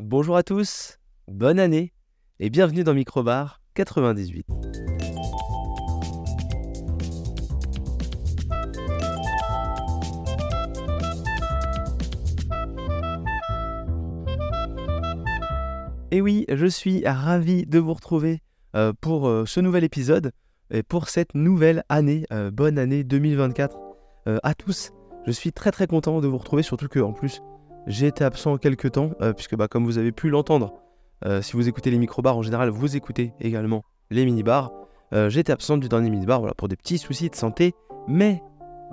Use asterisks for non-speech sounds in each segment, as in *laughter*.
Bonjour à tous, bonne année et bienvenue dans Microbar 98. Et oui, je suis ravi de vous retrouver euh, pour euh, ce nouvel épisode et pour cette nouvelle année. Euh, bonne année 2024 à tous. Je suis très très content de vous retrouver, surtout que en plus j'ai été absent quelques temps, puisque bah, comme vous avez pu l'entendre, si vous écoutez les micro-bars en général, vous écoutez également les mini-bars. j'ai été absent du dernier mini-bar voilà, pour des petits soucis de santé, mais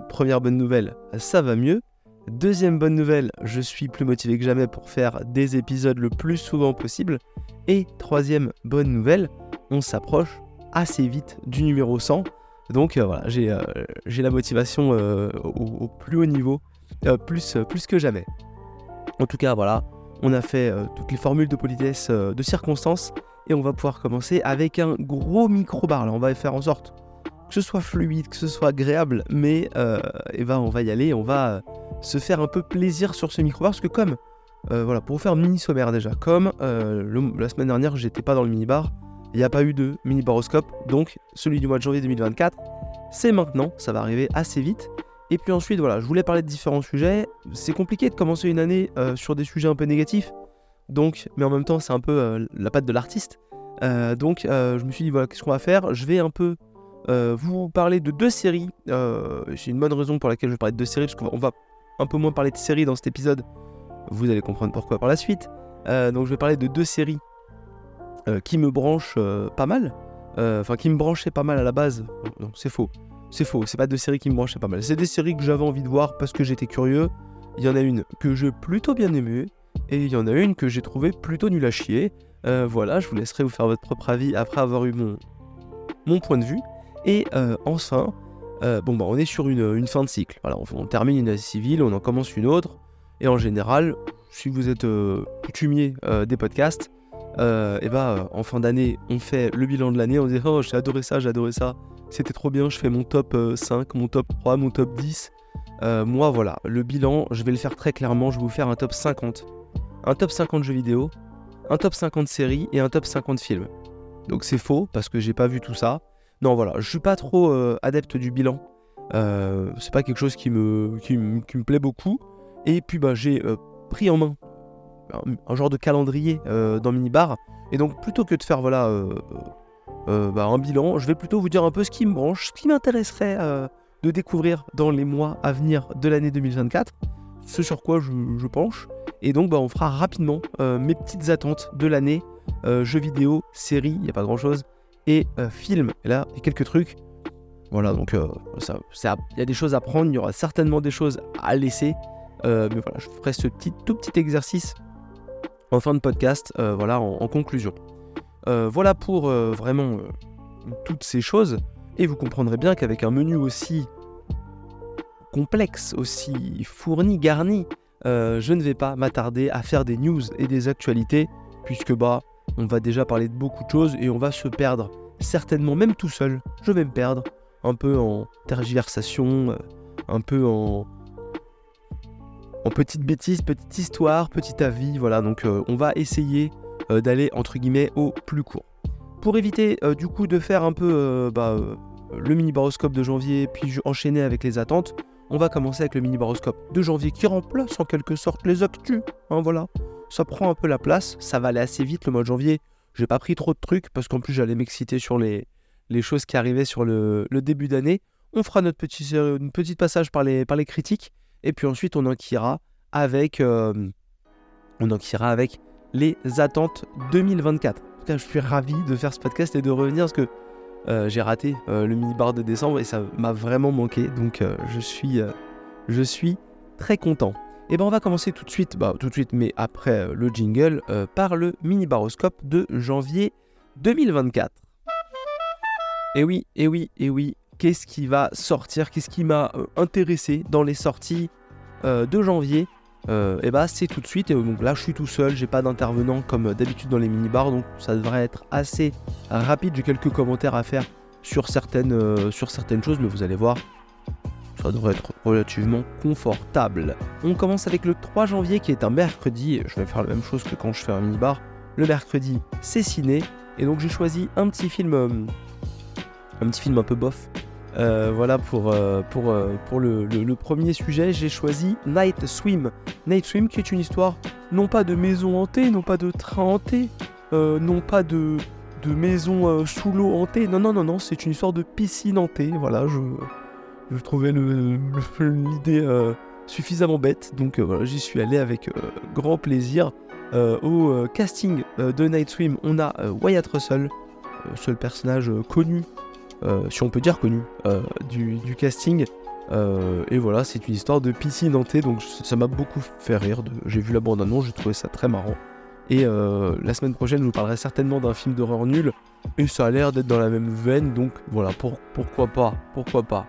première bonne nouvelle, ça va mieux. Deuxième bonne nouvelle, je suis plus motivé que jamais pour faire des épisodes le plus souvent possible. Et troisième bonne nouvelle, on s'approche assez vite du numéro 100. Donc euh, voilà, j'ai euh, la motivation euh, au, plus haut niveau, plus, plus que jamais. En tout cas, voilà, on a fait toutes les formules de politesse de circonstances et on va pouvoir commencer avec un gros micro-bar. Là, on va faire en sorte que ce soit fluide, que ce soit agréable, mais et eh ben, on va y aller, on va se faire un peu plaisir sur ce micro-bar, parce que comme, euh, voilà, pour vous faire mini sommaire déjà, comme euh, la semaine dernière j'étais pas dans le mini-bar, il n'y a pas eu de mini-baroscope, donc celui du mois de janvier 2024, c'est maintenant, ça va arriver assez vite. Et puis ensuite, voilà, je voulais parler de différents sujets. C'est compliqué de commencer une année euh, sur des sujets un peu négatifs, donc, mais en même temps, c'est un peu la patte de l'artiste. donc, je me suis dit, voilà, qu'est-ce qu'on va faire? Je vais un peu vous parler de deux séries. c'est une bonne raison pour laquelle je vais parler de deux séries, parce qu'on va un peu moins parler de séries dans cet épisode. Vous allez comprendre pourquoi par la suite. Euh, donc je vais parler de deux séries euh, qui me branchent euh, pas mal. Enfin, qui me branchaient pas mal à la base. Non, c'est faux. C'est faux. C'est pas deux séries qui me branchaient pas mal. C'est des séries que j'avais envie de voir parce que j'étais curieux. Il y en a une que j'ai plutôt bien aimée. Et il y en a une que j'ai trouvé plutôt nulle à chier. voilà, je vous laisserai vous faire votre propre avis après avoir eu mon, point de vue. Et enfin, euh, bon, bah, on est sur une, fin de cycle. Voilà, on, termine une année civile, on en commence une autre. Et en général, si vous êtes euh, coutumier euh, des podcasts, et bah, en fin d'année, on fait le bilan de l'année. On dit Oh, j'ai adoré ça, j'ai adoré ça. C'était trop bien, je fais mon top 5, mon top 3, mon top 10. moi, voilà, le bilan, je vais le faire très clairement. Je vais vous faire un top 50. Un top 50 jeux vidéo, un top 50 séries et un top 50 films. Donc c'est faux parce que j'ai pas vu tout ça. Non, voilà, je suis pas trop euh, adepte du bilan. Euh, c'est pas quelque chose qui me, qui, plaît beaucoup. Et puis, bah, j'ai euh, pris en main un, genre de calendrier dans Minibar. Et donc, plutôt que de faire voilà, bah, un bilan, je vais plutôt vous dire un peu ce qui me branche, ce qui m'intéresserait de découvrir dans les mois à venir de l'année 2024, ce sur quoi je, penche. Et donc, bah, on fera rapidement mes petites attentes de l'année, jeux vidéo, séries, il n'y a pas grand chose, et euh, film. Et là, il y a quelques trucs. Voilà, donc euh, il y a des choses à prendre, il y aura certainement des choses à laisser. Euh, mais voilà, je ferai ce petit, tout petit exercice en fin de podcast, voilà, en, conclusion. Voilà pour vraiment toutes ces choses. Et vous comprendrez bien qu'avec un menu aussi complexe, aussi fourni, garni, je ne vais pas m'attarder à faire des news et des actualités, puisque bah on va déjà parler de beaucoup de choses et on va se perdre. Certainement, même tout seul, je vais me perdre. Un peu en tergiversation, euh, un peu en, en petite bêtise, petite histoire, petit avis. Voilà, donc euh, on va essayer euh, d'aller entre guillemets au plus court. Pour éviter du coup de faire un peu bah, le mini baroscope de janvier, puis enchaîner avec les attentes, on va commencer avec le mini baroscope de janvier qui remplace en quelque sorte les actus. Hein, voilà ça prend un peu la place, ça va aller assez vite le mois de janvier. J'ai pas pris trop de trucs parce qu'en plus j'allais m'exciter sur les, les choses qui arrivaient sur le, début d'année. On fera notre petit, une petite passage par les, par les critiques et puis ensuite on enquillera avec, euh, on enquillera avec les attentes 2024. En tout cas, je suis ravi de faire ce podcast et de revenir parce que euh, j'ai raté euh, le mini-bar de décembre et ça m'a vraiment manqué. Donc je, suis, je suis très content. Et eh ben on va commencer tout de suite, bah tout de suite, mais après euh, le jingle, euh, par le mini baroscope de janvier 2024. Et oui, et oui, et oui, qu'est-ce qui va sortir, qu'est-ce qui m'a euh, intéressé dans les sorties de janvier Et eh bah c'est tout de suite, et donc là je suis tout seul, j'ai pas d'intervenant comme d'habitude dans les mini bars, donc ça devrait être assez rapide. J'ai quelques commentaires à faire sur certaines, certaines choses, mais vous allez voir, ça devrait être relativement confortable. On commence avec le 3 janvier qui est un mercredi, je vais faire la même chose que quand je fais un mini-bar. Le mercredi, c'est ciné, et donc j'ai choisi un petit film, euh, un petit film un peu bof. Euh, voilà pour, euh, pour, pour le, premier sujet, j'ai choisi Night Swim. Night Swim qui est une histoire non pas de maison hantée, non pas de train hanté, non pas de, de maison sous l'eau hantée, non non non non, c'est une histoire de piscine hantée. Voilà, je, je trouvais l'idée suffisamment bête, donc voilà, j'y suis allé avec grand plaisir. Euh, au euh, casting euh, de Night Swim, on a Wyatt Russell, seul personnage connu, si on peut dire connu, du, casting. et voilà, c'est une histoire de piscine hantée, donc ça m'a beaucoup fait rire. J'ai vu la bande-annonce, j'ai trouvé ça très marrant. Et la semaine prochaine, je vous parlerai certainement d'un film d'horreur nul. Et ça a l'air d'être dans la même veine, donc voilà, pourquoi pas, pourquoi pas.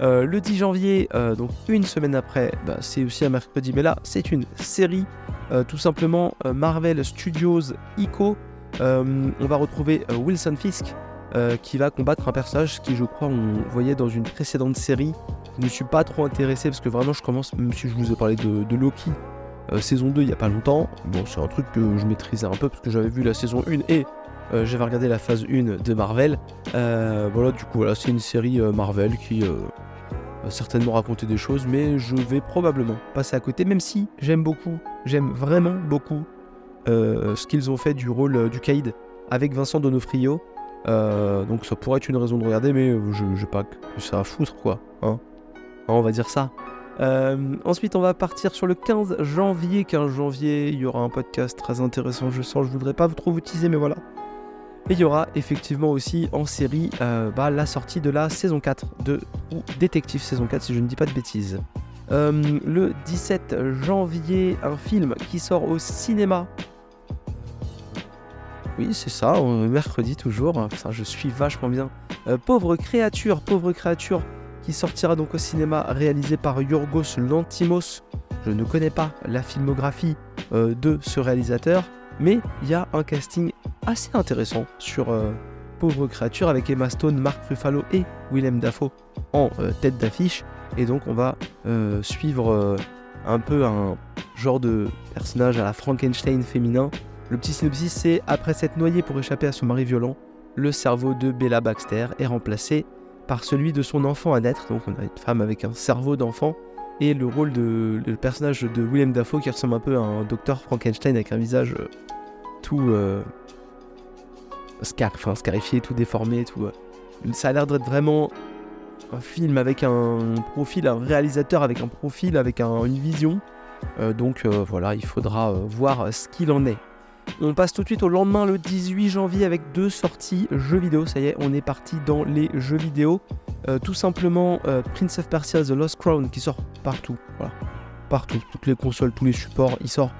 le 10 janvier, donc une semaine après, bah, c'est aussi un mercredi, mais là, c'est une série euh, tout simplement euh, Marvel Studios ICO. Euh, on va retrouver Wilson Fisk qui va combattre un personnage qui, je crois, on voyait dans une précédente série. Je ne suis pas trop intéressé parce que vraiment, je commence, même si je vous ai parlé de, Loki, saison 2 il n'y a pas longtemps. Bon, c'est un truc que je maîtrisais un peu parce que j'avais vu la saison 1 et j'avais regardé la phase 1 de Marvel. voilà, du coup, voilà, c'est une série Marvel qui certainement raconter des choses, mais je vais probablement passer à côté, même si j'aime beaucoup, j'aime vraiment beaucoup euh, ce qu'ils ont fait du rôle euh, du Kaïd avec Vincent Donofrio. Euh, donc ça pourrait être une raison de regarder, mais je n'ai pas que ça à foutre, quoi. Hein. hein on va dire ça. ensuite, on va partir sur le 15 janvier. 15 janvier, il y aura un podcast très intéressant, je sens. Je voudrais pas trop vous teaser, mais voilà. Et il y aura effectivement aussi en série euh, bah, la sortie de la saison 4 de Détective saison 4 si je ne dis pas de bêtises. Euh, le 17 janvier, un film qui sort au cinéma. Oui, c'est ça, mercredi toujours. Enfin, je suis vachement bien. Euh, pauvre créature, pauvre créature, qui sortira donc au cinéma, réalisé par Yorgos Lantimos. Je ne connais pas la filmographie de ce réalisateur, mais il y a un casting assez intéressant sur euh, Pauvre créature avec Emma Stone, Mark Ruffalo et Willem Dafoe en euh, tête d'affiche. Et donc on va euh, suivre un peu un genre de personnage à la Frankenstein féminin. Le petit synopsis c'est après s'être noyé pour échapper à son mari violent, le cerveau de Bella Baxter est remplacé par celui de son enfant à naître. Donc on a une femme avec un cerveau d'enfant et le rôle de le personnage de Willem Dafoe qui ressemble un peu à un docteur Frankenstein avec un visage tout scar, enfin, scarifié, tout déformé, tout. Euh. Ça a l'air d'être vraiment un film avec un profil, un réalisateur avec un profil, avec une vision. Euh, donc euh, voilà, il faudra voir ce qu'il en est. On passe tout de suite au lendemain, le 18 janvier, avec deux sorties jeux vidéo. Ça y est, on est parti dans les jeux vidéo. tout simplement, Prince of Persia The Lost Crown qui sort partout. Partout. Toutes les consoles, tous les supports, il sort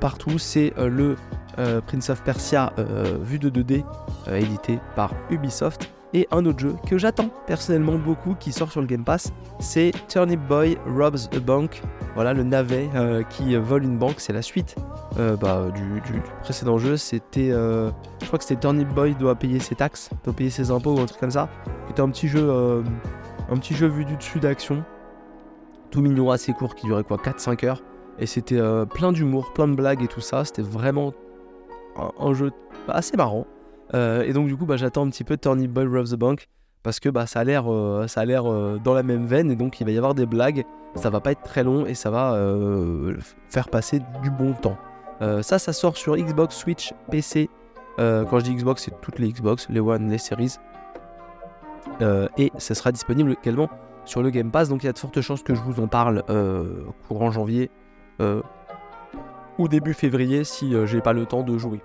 partout. C'est le euh, Prince of Persia euh, vu de 2D, euh, édité par Ubisoft. Et un autre jeu que j'attends personnellement beaucoup qui sort sur le Game Pass, c'est Turnip Boy Robs a Bank. Voilà le navet qui vole une banque, c'est la suite bah, du, précédent jeu. C'était, je crois que c'était Turnip Boy doit payer ses taxes, doit payer ses impôts ou un truc comme ça. C'était un petit jeu, un petit jeu vu du dessus d'action, tout mignon, assez court, qui durait quoi 4-5 heures. Et c'était plein d'humour, plein de blagues et tout ça. C'était vraiment un, jeu assez marrant. Euh, et donc du coup, bah, j'attends un petit peu Turnip Boy Robs the Bank parce que bah, ça a l'air, euh, euh, dans la même veine et donc il va y avoir des blagues. Ça va pas être très long et ça va faire passer du bon temps. ça, ça sort sur Xbox, Switch, PC. quand je dis Xbox, c'est toutes les Xbox, les One, les Series. et ça sera disponible également sur le Game Pass. Donc il y a de fortes chances que je vous en parle courant janvier ou début février si j'ai pas le temps de jouer.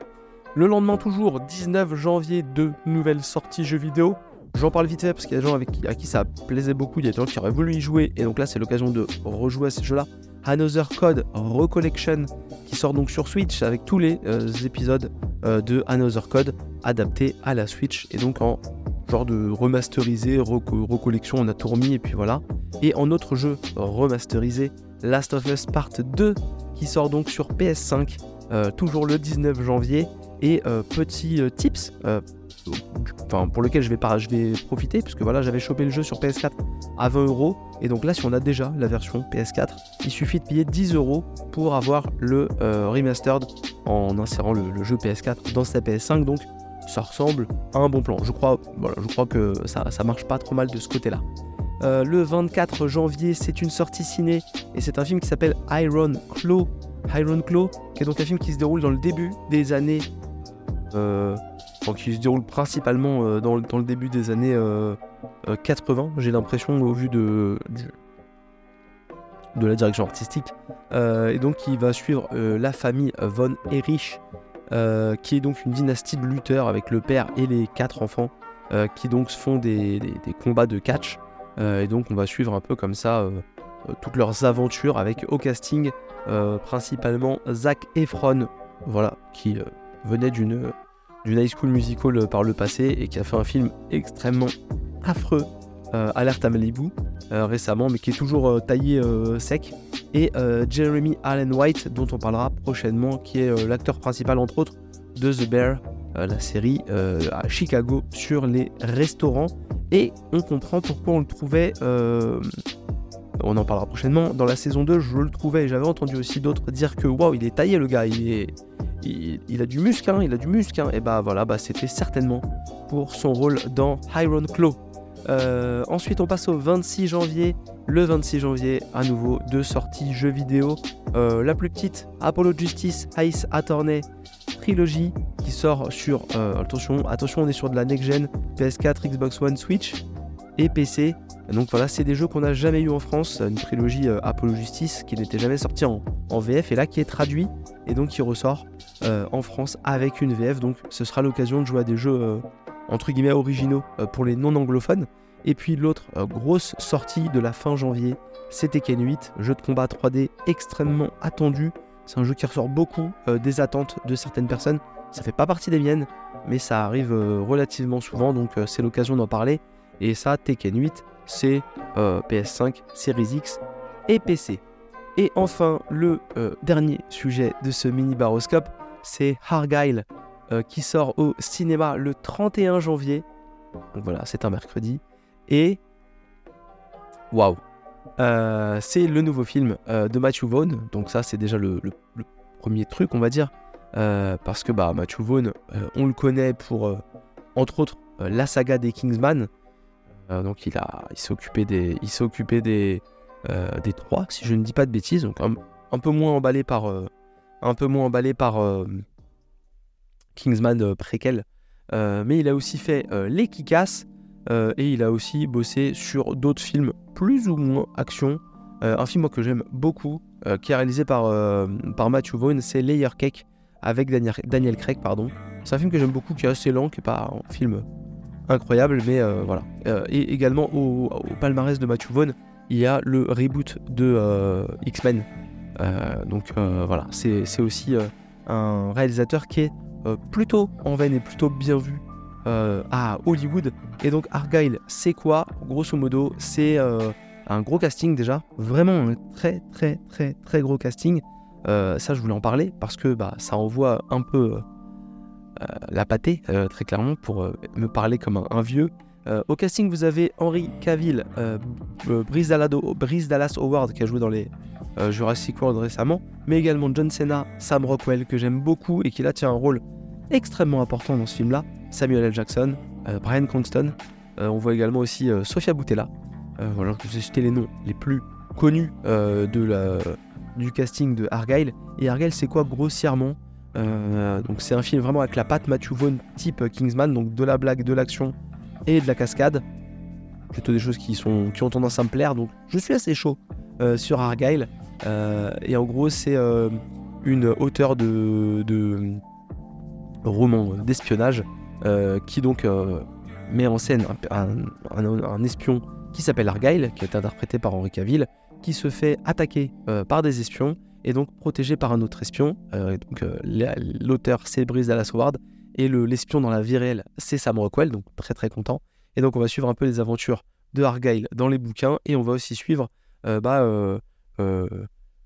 Le lendemain toujours, 19 janvier, deux nouvelles sorties jeux vidéo. J'en parle vite fait parce qu'il y a des gens avec qui, à qui ça plaisait beaucoup, il y a des gens qui auraient voulu y jouer et donc là c'est l'occasion de rejouer à ce jeu-là. Another Code Recollection qui sort donc sur Switch avec tous les euh, épisodes euh, de Another Code adaptés à la Switch et donc en genre de remasterisé, recollection, on a tout remis et puis voilà. Et en autre jeu remasterisé, Last of Us Part 2 qui sort donc sur PS5 toujours le 19 janvier. Et petit tips, enfin, pour lequel je vais, profiter, puisque voilà, j'avais chopé le jeu sur PS4 à 20 euros. Et donc là, si on a déjà la version PS4, il suffit de payer 10 euros pour avoir le remastered en insérant le, jeu PS4 dans sa PS5. Donc ça ressemble à un bon plan. Je crois, je crois que ça, marche pas trop mal de ce côté-là. Euh, le 24 janvier, c'est une sortie ciné et c'est un film qui s'appelle Iron Claw. Iron Claw, qui est donc un film qui se déroule dans le début des années. Euh, qui se déroule principalement euh, dans, le début des années 80, j'ai l'impression, au vu de, de la direction artistique. et donc, il va suivre la famille von Erich, qui est donc une dynastie de lutteurs avec le père et les quatre enfants, qui donc font des combats de catch. Euh, et donc on va suivre un peu comme ça euh, euh, toutes leurs aventures avec au casting principalement Zach Efron, voilà, qui venait d'une d'une high school musical par le passé et qui a fait un film extrêmement affreux, Alerte à Malibu, récemment, mais qui est toujours taillé sec. Et Jeremy Allen White, dont on parlera prochainement, qui est l'acteur principal entre autres de The Bear, la série à Chicago sur les restaurants. Et on comprend pourquoi on le trouvait, euh, on en parlera prochainement, dans la saison 2, je le trouvais, j'avais entendu aussi d'autres dire que waouh, il est taillé le gars, il, est, il, a du muscle, hein, il a du muscle. Hein. et bah voilà, bah, c'était certainement pour son rôle dans Iron Claw. Euh, ensuite, on passe au 26 janvier. Le 26 janvier, à nouveau, deux sorties jeux vidéo. Euh, la plus petite, Apollo Justice Ice Attorney trilogie qui sort sur. Euh, attention, attention, on est sur de la next-gen PS4, Xbox One, Switch et PC. Donc voilà, c'est des jeux qu'on n'a jamais eu en France. Une trilogie euh, Apollo Justice qui n'était jamais sortie en, VF et là qui est traduit et donc qui ressort euh, en France avec une VF. Donc ce sera l'occasion de jouer à des jeux entre guillemets originaux pour les non anglophones. Et puis l'autre grosse sortie de la fin janvier, c'est Tekken 8, jeu de combat 3D extrêmement attendu c'est un jeu qui ressort beaucoup euh, des attentes de certaines personnes. Ça fait pas partie des miennes, mais ça arrive euh, relativement souvent, donc euh, c'est l'occasion d'en parler. Et ça, Tekken 8, c'est PS5, Series X et PC. Et enfin, le dernier sujet de ce mini baroscope, c'est Argyle, qui sort au cinéma le 31 janvier. Donc voilà, c'est un mercredi. Et waouh, euh, c'est le nouveau film euh, de Matthew Vaughn. Donc ça, c'est déjà le, premier truc, on va dire. Euh, parce que bah, Matthew Vaughn, on le connaît pour, entre autres, la saga des Kingsman. Donc il, a, il s'est occupé des, il s'est occupé des, des trois, si je ne dis pas de bêtises. Donc un, peu moins emballé par, un peu moins emballé par Kingsman préquel. mais il a aussi fait Les Kikas et il a aussi bossé sur d'autres films plus ou moins action. Euh, un film que j'aime beaucoup, euh, qui est réalisé par, euh, par Matthew Vaughn, c'est Layer Cake avec Daniel, Daniel Craig. pardon. C'est un film que j'aime beaucoup, qui est assez lent, qui n'est pas un film incroyable, mais voilà. et également au, palmarès de Matthew Vaughn, il y a le reboot de X-Men. donc voilà, c'est aussi un réalisateur qui est plutôt en veine et plutôt bien vu euh, à Hollywood. Et donc Argyle, c'est quoi? Grosso modo, c'est euh, un gros casting déjà, vraiment un très très très très gros casting. Euh, ça, je voulais en parler parce que bah, ça envoie un peu la pâtée, très clairement, pour me parler comme un, vieux. au casting, vous avez Henry Cavill, Brice, Dallas Howard qui a joué dans les Jurassic World récemment, mais également John Cena, Sam Rockwell que j'aime beaucoup et qui là tient un rôle extrêmement important dans ce film-là. Samuel L. Jackson, euh, Brian Cranston. Euh, on voit également aussi euh, Sofia Boutella. voilà, je vais citer les noms les plus connus de la, du casting de Argyle. Et Argyle, c'est quoi grossièrement? Donc c'est un film vraiment avec la patte Matthew Vaughn type Kingsman, donc de la blague, de l'action et de la cascade. Plutôt des choses qui, sont, qui ont tendance à me plaire, donc je suis assez chaud sur Argyle. et en gros, c'est une auteure de, de romans d'espionnage euh, qui donc euh, met en scène un, espion qui s'appelle Argyle, qui est interprété par Henri Cavill, qui se fait attaquer euh, par des espions et donc protégé par un autre espion. donc l'auteur c'est Brice Dallas Howard et l'espion dans la vie réelle c'est Sam Rockwell, donc très très content. Et donc on va suivre un peu les aventures de Argyle dans les bouquins et on va aussi suivre bah,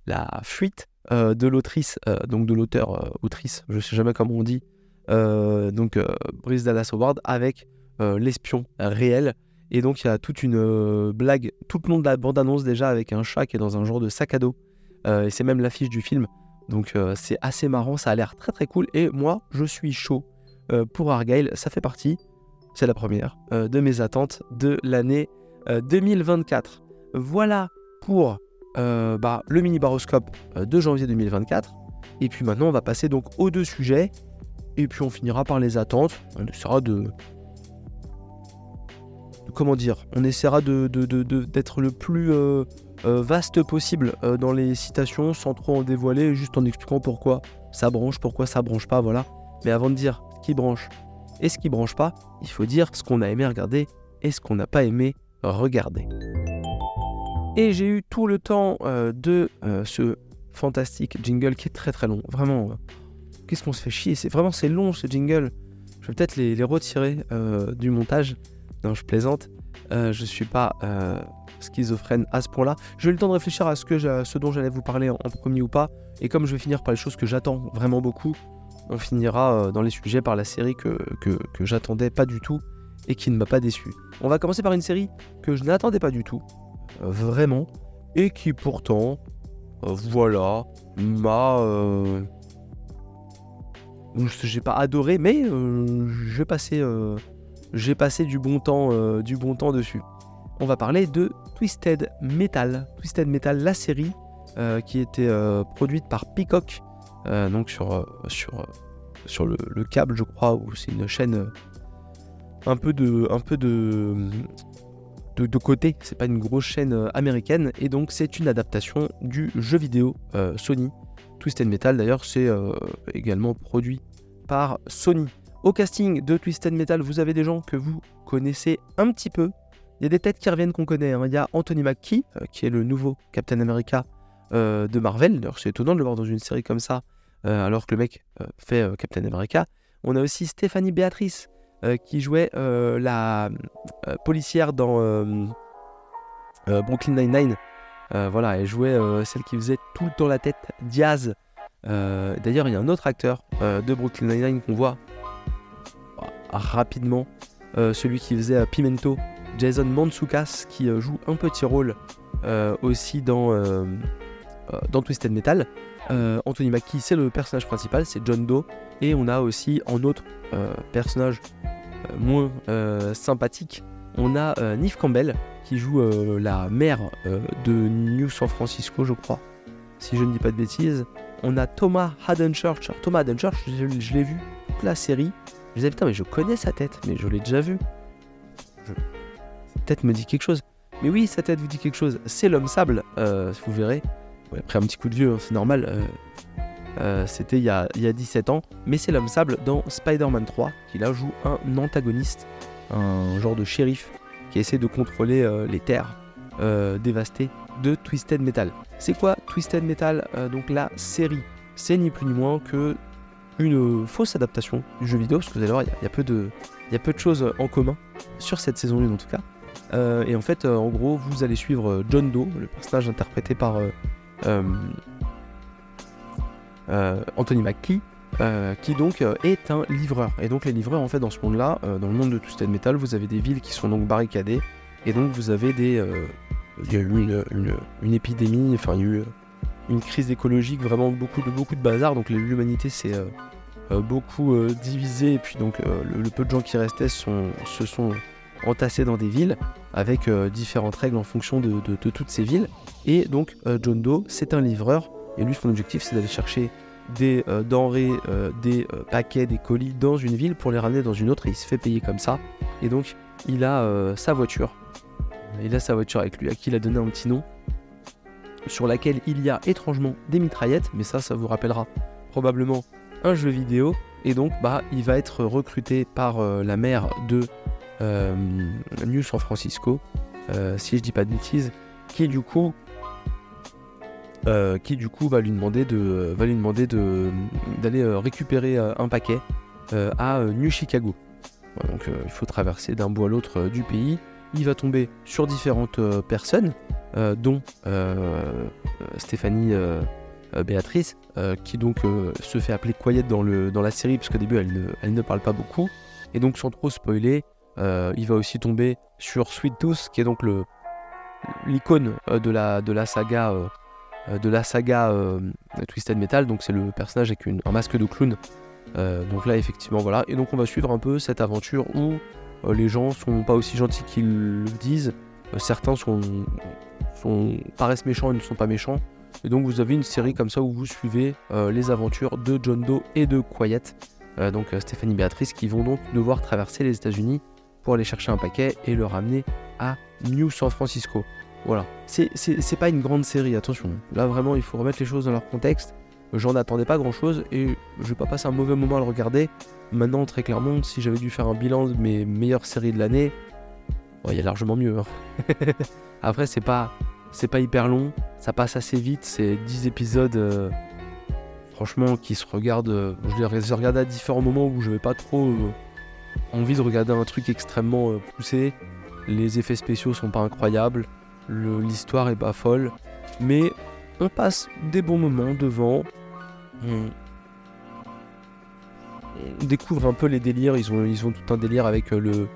la fuite de l'autrice, donc de l'auteur, autrice, je sais jamais comment on dit, donc Brice Dallas Howard avec l'espion réel. Et donc il y a toute une blague tout le long de la bande-annonce déjà avec un chat qui est dans un genre de sac à dos. Et c'est même l'affiche du film. Donc c'est assez marrant, ça a l'air très très cool. Et moi, je suis chaud pour Argyle. Ça fait partie, c'est la première, de mes attentes de l'année 2024. Voilà pour euh, bah, le mini baroscope euh, de janvier 2024. Et puis maintenant, on va passer donc aux deux sujets. Et puis on finira par les attentes. On essaiera de. comment dire On essaiera de, d'être le plus euh, vaste possible dans les citations sans trop en dévoiler, juste en expliquant pourquoi ça branche, pourquoi ça branche pas, voilà. Mais avant de dire ce qui branche et ce qui branche pas, il faut dire ce qu'on a aimé regarder et ce qu'on n'a pas aimé regarder. Et j'ai eu tout le temps euh, de euh, ce fantastique jingle qui est très très long. Vraiment, euh, qu'est-ce qu'on se fait chier? C'est vraiment c'est long ce jingle. Je vais peut-être les, retirer du montage. Non, je plaisante. je suis pas schizophrène à ce point-là. J'ai eu le temps de réfléchir à ce, que ce dont j'allais vous parler en, premier ou pas. Et comme je vais finir par les choses que j'attends vraiment beaucoup, on finira dans les sujets par la série que, que, j'attendais pas du tout et qui ne m'a pas déçu. On va commencer par une série que je n'attendais pas du tout, vraiment, et qui pourtant, euh, voilà, m'a... Euh, j'ai pas adoré, mais euh, j'ai passé, j'ai passé du bon temps, du bon temps dessus. On va parler de Twisted Metal. Twisted Metal, la série qui était produite par Peacock, donc sur, le, le, câble, je crois, ou c'est une chaîne un peu de, un peu de, de, côté. C'est pas une grosse chaîne euh, américaine et donc c'est une adaptation du jeu vidéo euh, Sony. Twisted Metal d'ailleurs, c'est euh, également produit par Sony. Au casting de Twisted Metal, vous avez des gens que vous connaissez un petit peu. Il y a des têtes qui reviennent qu'on connaît. Hein. Il y a Anthony Mackie, qui est le nouveau Captain America de Marvel. C'est étonnant de le voir dans une série comme ça, alors que le mec fait Captain America. On a aussi Stéphanie Béatrice, euh, qui jouait euh, la euh, policière dans Brooklyn Nine-Nine. voilà, elle jouait celle qui faisait tout le temps la tête, Diaz. D'ailleurs, il y a un autre acteur de Brooklyn Nine-Nine qu'on voit rapidement, celui qui faisait Pimento, Jason Mantzoukas, qui joue un petit rôle aussi dans, dans Twisted Metal. Anthony Mackie, c'est le personnage principal, c'est John Doe. Et on a aussi en autre personnage euh, moins euh, sympathique, on a euh, Neve Campbell qui joue la mère de New San Francisco, je crois, si je ne dis pas de bêtises. On a Thomas Hadenchurch. Thomas Hadenchurch, je, l'ai vu toute la série. Je disais putain, mais je connais sa tête, mais je l'ai déjà vu. Tête me dit quelque chose. Mais oui, sa tête vous dit quelque chose. C'est l'homme sable, vous verrez. après un petit coup de vieux, hein, c'est normal. Euh, c'était il, y a 17 ans, mais c'est l'homme sable dans Spider-Man 3 qui là joue un antagoniste, un genre de shérif qui essaie de contrôler euh, les terres euh, dévastées de Twisted Metal. C'est quoi Twisted Metal Donc la série, c'est ni plus ni moins que une fausse adaptation du jeu vidéo, parce que vous allez voir, il y, y a peu de choses en commun sur cette saison 1 en tout cas. Et en fait, en gros, vous allez suivre John Doe, le personnage interprété par euh, Anthony Mackie, euh, qui donc euh, est un livreur. Et donc les livreurs, en fait, dans ce monde-là, dans le monde de Twisted Metal, vous avez des villes qui sont donc barricadées, et donc vous avez des... il y a eu une, épidémie, enfin il y a eu une crise écologique, vraiment beaucoup de, beaucoup de bazar, donc l'humanité s'est beaucoup divisée, et puis donc le, peu de gens qui restaient sont, se sont entassés dans des villes, avec différentes règles en fonction de, toutes ces villes. Et donc John Doe, c'est un livreur et lui, son objectif, c'est d'aller chercher des euh, denrées, euh, des euh, paquets, des colis dans une ville pour les ramener dans une autre et il se fait payer comme ça. Et donc, il a sa voiture. Il a sa voiture avec lui, à qui il a donné un petit nom, sur laquelle il y a étrangement des mitraillettes, mais ça, ça vous rappellera probablement un jeu vidéo. Et donc, bah, il va être recruté par la mère de New San Francisco, si je dis pas de bêtises, qui du coup euh, qui du coup va lui demander de va demander de d'aller euh, récupérer euh, un paquet à New Chicago. donc il faut traverser d'un bout à l'autre du pays. Il va tomber sur différentes personnes dont Stéphanie Béatrice, qui donc se fait appeler Quiet dans, dans la série, parce qu'au début elle ne parle pas beaucoup. Et donc sans trop spoiler, il va aussi tomber sur Sweet Tooth, qui est donc l'icône de la, de la saga de la saga Twisted Metal. Donc c'est le personnage avec un masque de clown. donc là effectivement voilà. Et donc on va suivre un peu cette aventure où les gens sont pas aussi gentils qu'ils le disent. certains sont, paraissent méchants et ne sont pas méchants. Et donc vous avez une série comme ça où vous suivez les aventures de John Doe et de Quiet. donc Stéphanie Béatrice qui vont donc devoir traverser les États-Unis pour aller chercher un paquet et le ramener à New San Francisco. Voilà. C'est pas une grande série, attention. Là, vraiment, il faut remettre les choses dans leur contexte. J'en attendais pas grand chose et je vais pas passer un mauvais moment à le regarder. Maintenant, très clairement, si j'avais dû faire un bilan de mes meilleures séries de l'année, il y a largement mieux. Hein. *laughs* Après, c'est pas, c'est pas hyper long, ça passe assez vite, c'est 10 épisodes. Euh, franchement, qui se regardent. Euh, je les regarde à différents moments où je vais pas trop euh, envie de regarder un truc extrêmement poussé. Les effets spéciaux sont pas incroyables l'histoire est pas folle, mais on passe des bons moments devant. On, découvre un peu les délires. Ils ont, ils tout un délire avec euh,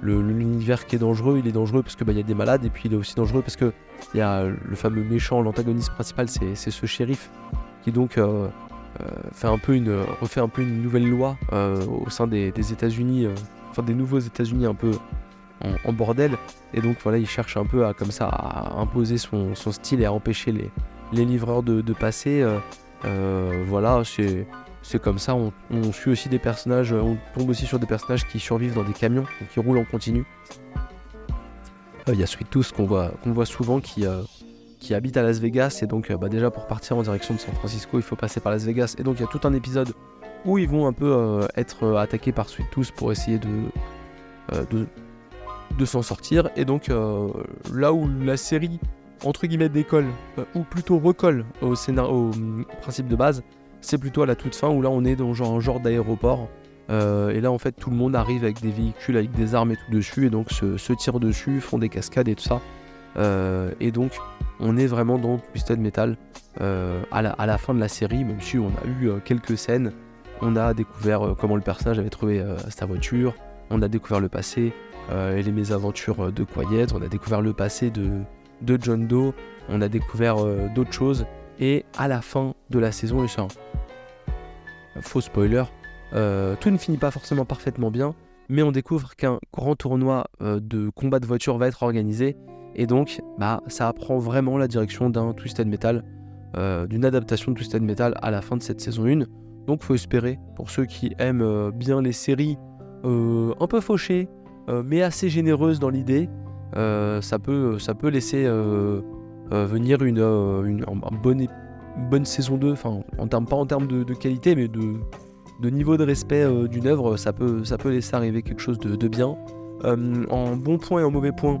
le, l'univers qui est dangereux. Il est dangereux parce qu'il bah, y a des malades, et puis il est aussi dangereux parce que il y a le fameux méchant, l'antagoniste principal, c'est, ce shérif qui donc euh, euh, fait un peu une, refait un peu une nouvelle loi au sein des, des États-Unis, enfin des nouveaux États-Unis un peu en, bordel. Et donc voilà, il cherche un peu à comme ça à imposer son, style et à empêcher les, les livreurs de, passer. Euh, euh, voilà, c'est c'est comme ça. On, suit aussi des personnages, on tombe aussi sur des personnages qui survivent dans des camions, qui roulent en continu. Euh, il y a Sweet Tooth qu'on voit, qu'on voit souvent qui, qui habite à Las Vegas. Et donc, bah, déjà pour partir en direction de San Francisco, il faut passer par Las Vegas. Et donc, il y a tout un épisode où ils vont un peu être attaqués par Sweet Tooth pour essayer de, de s'en sortir. Et donc euh, là où la série, entre guillemets, décolle, euh, ou plutôt recolle au, scénario, au mm, principe de base, c'est plutôt à la toute fin où là on est dans genre, un genre d'aéroport. Euh, et là en fait tout le monde arrive avec des véhicules, avec des armes et tout dessus, et donc se, se tirent dessus, font des cascades et tout ça. et donc on est vraiment dans Twisted Metal. À la, à, la, fin de la série, même si on a eu quelques scènes. On a découvert comment le personnage avait trouvé sa voiture, on a découvert le passé, euh, et les mésaventures de Quiet, on a découvert le passé de, John Doe, on a découvert euh, d'autres choses, et à la fin de la saison, et c'est un faux spoiler, euh, tout ne finit pas forcément parfaitement bien, mais on découvre qu'un grand tournoi de combat de voiture va être organisé, et donc bah, ça prend vraiment la direction d'un Twisted Metal, d'une adaptation de Twisted Metal à la fin de cette saison 1. Donc faut espérer, pour ceux qui aiment bien les séries un peu fauchées, euh, mais assez généreuse dans l'idée. Euh, ça, peut, ça peut laisser euh, venir une, une, bonne, bonne saison 2, enfin, pas en termes de, qualité, mais de, de niveau de respect d'une œuvre, ça peut, ça peut laisser arriver quelque chose de, bien. en bon point et en mauvais point,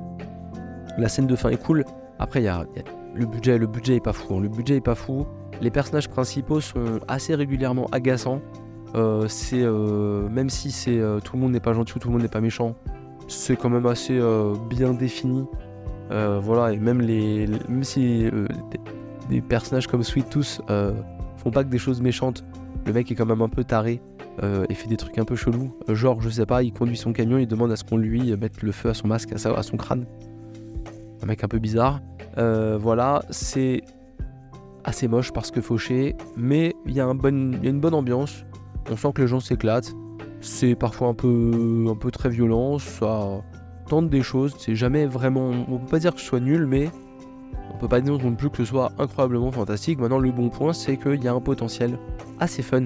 la scène de fin est cool. Après, il y a, le budget, le budget est pas fou. Hein. Le budget est pas fou. Les personnages principaux sont assez régulièrement agaçants. c'est même si c'est tout le monde n'est pas gentil ou tout le monde n'est pas méchant, c'est quand même assez euh, bien défini. Euh, voilà, et même, les, si euh, des, personnages comme Sweet Tooth font pas que des choses méchantes, le mec est quand même un peu taré et fait des trucs un peu chelous. genre, je sais pas, il conduit son camion, il demande à ce qu'on lui mette le feu à son masque, à, son crâne. Un mec un peu bizarre. voilà, c'est assez moche parce que fauché, mais il y, a une bonne ambiance. On sent que les gens s'éclatent. C'est parfois un peu, très violent, ça tente des choses, c'est jamais vraiment. On peut pas dire que ce soit nul, mais on peut pas dire non plus que ce soit incroyablement fantastique. Maintenant, le bon point, c'est qu'il y a un potentiel assez fun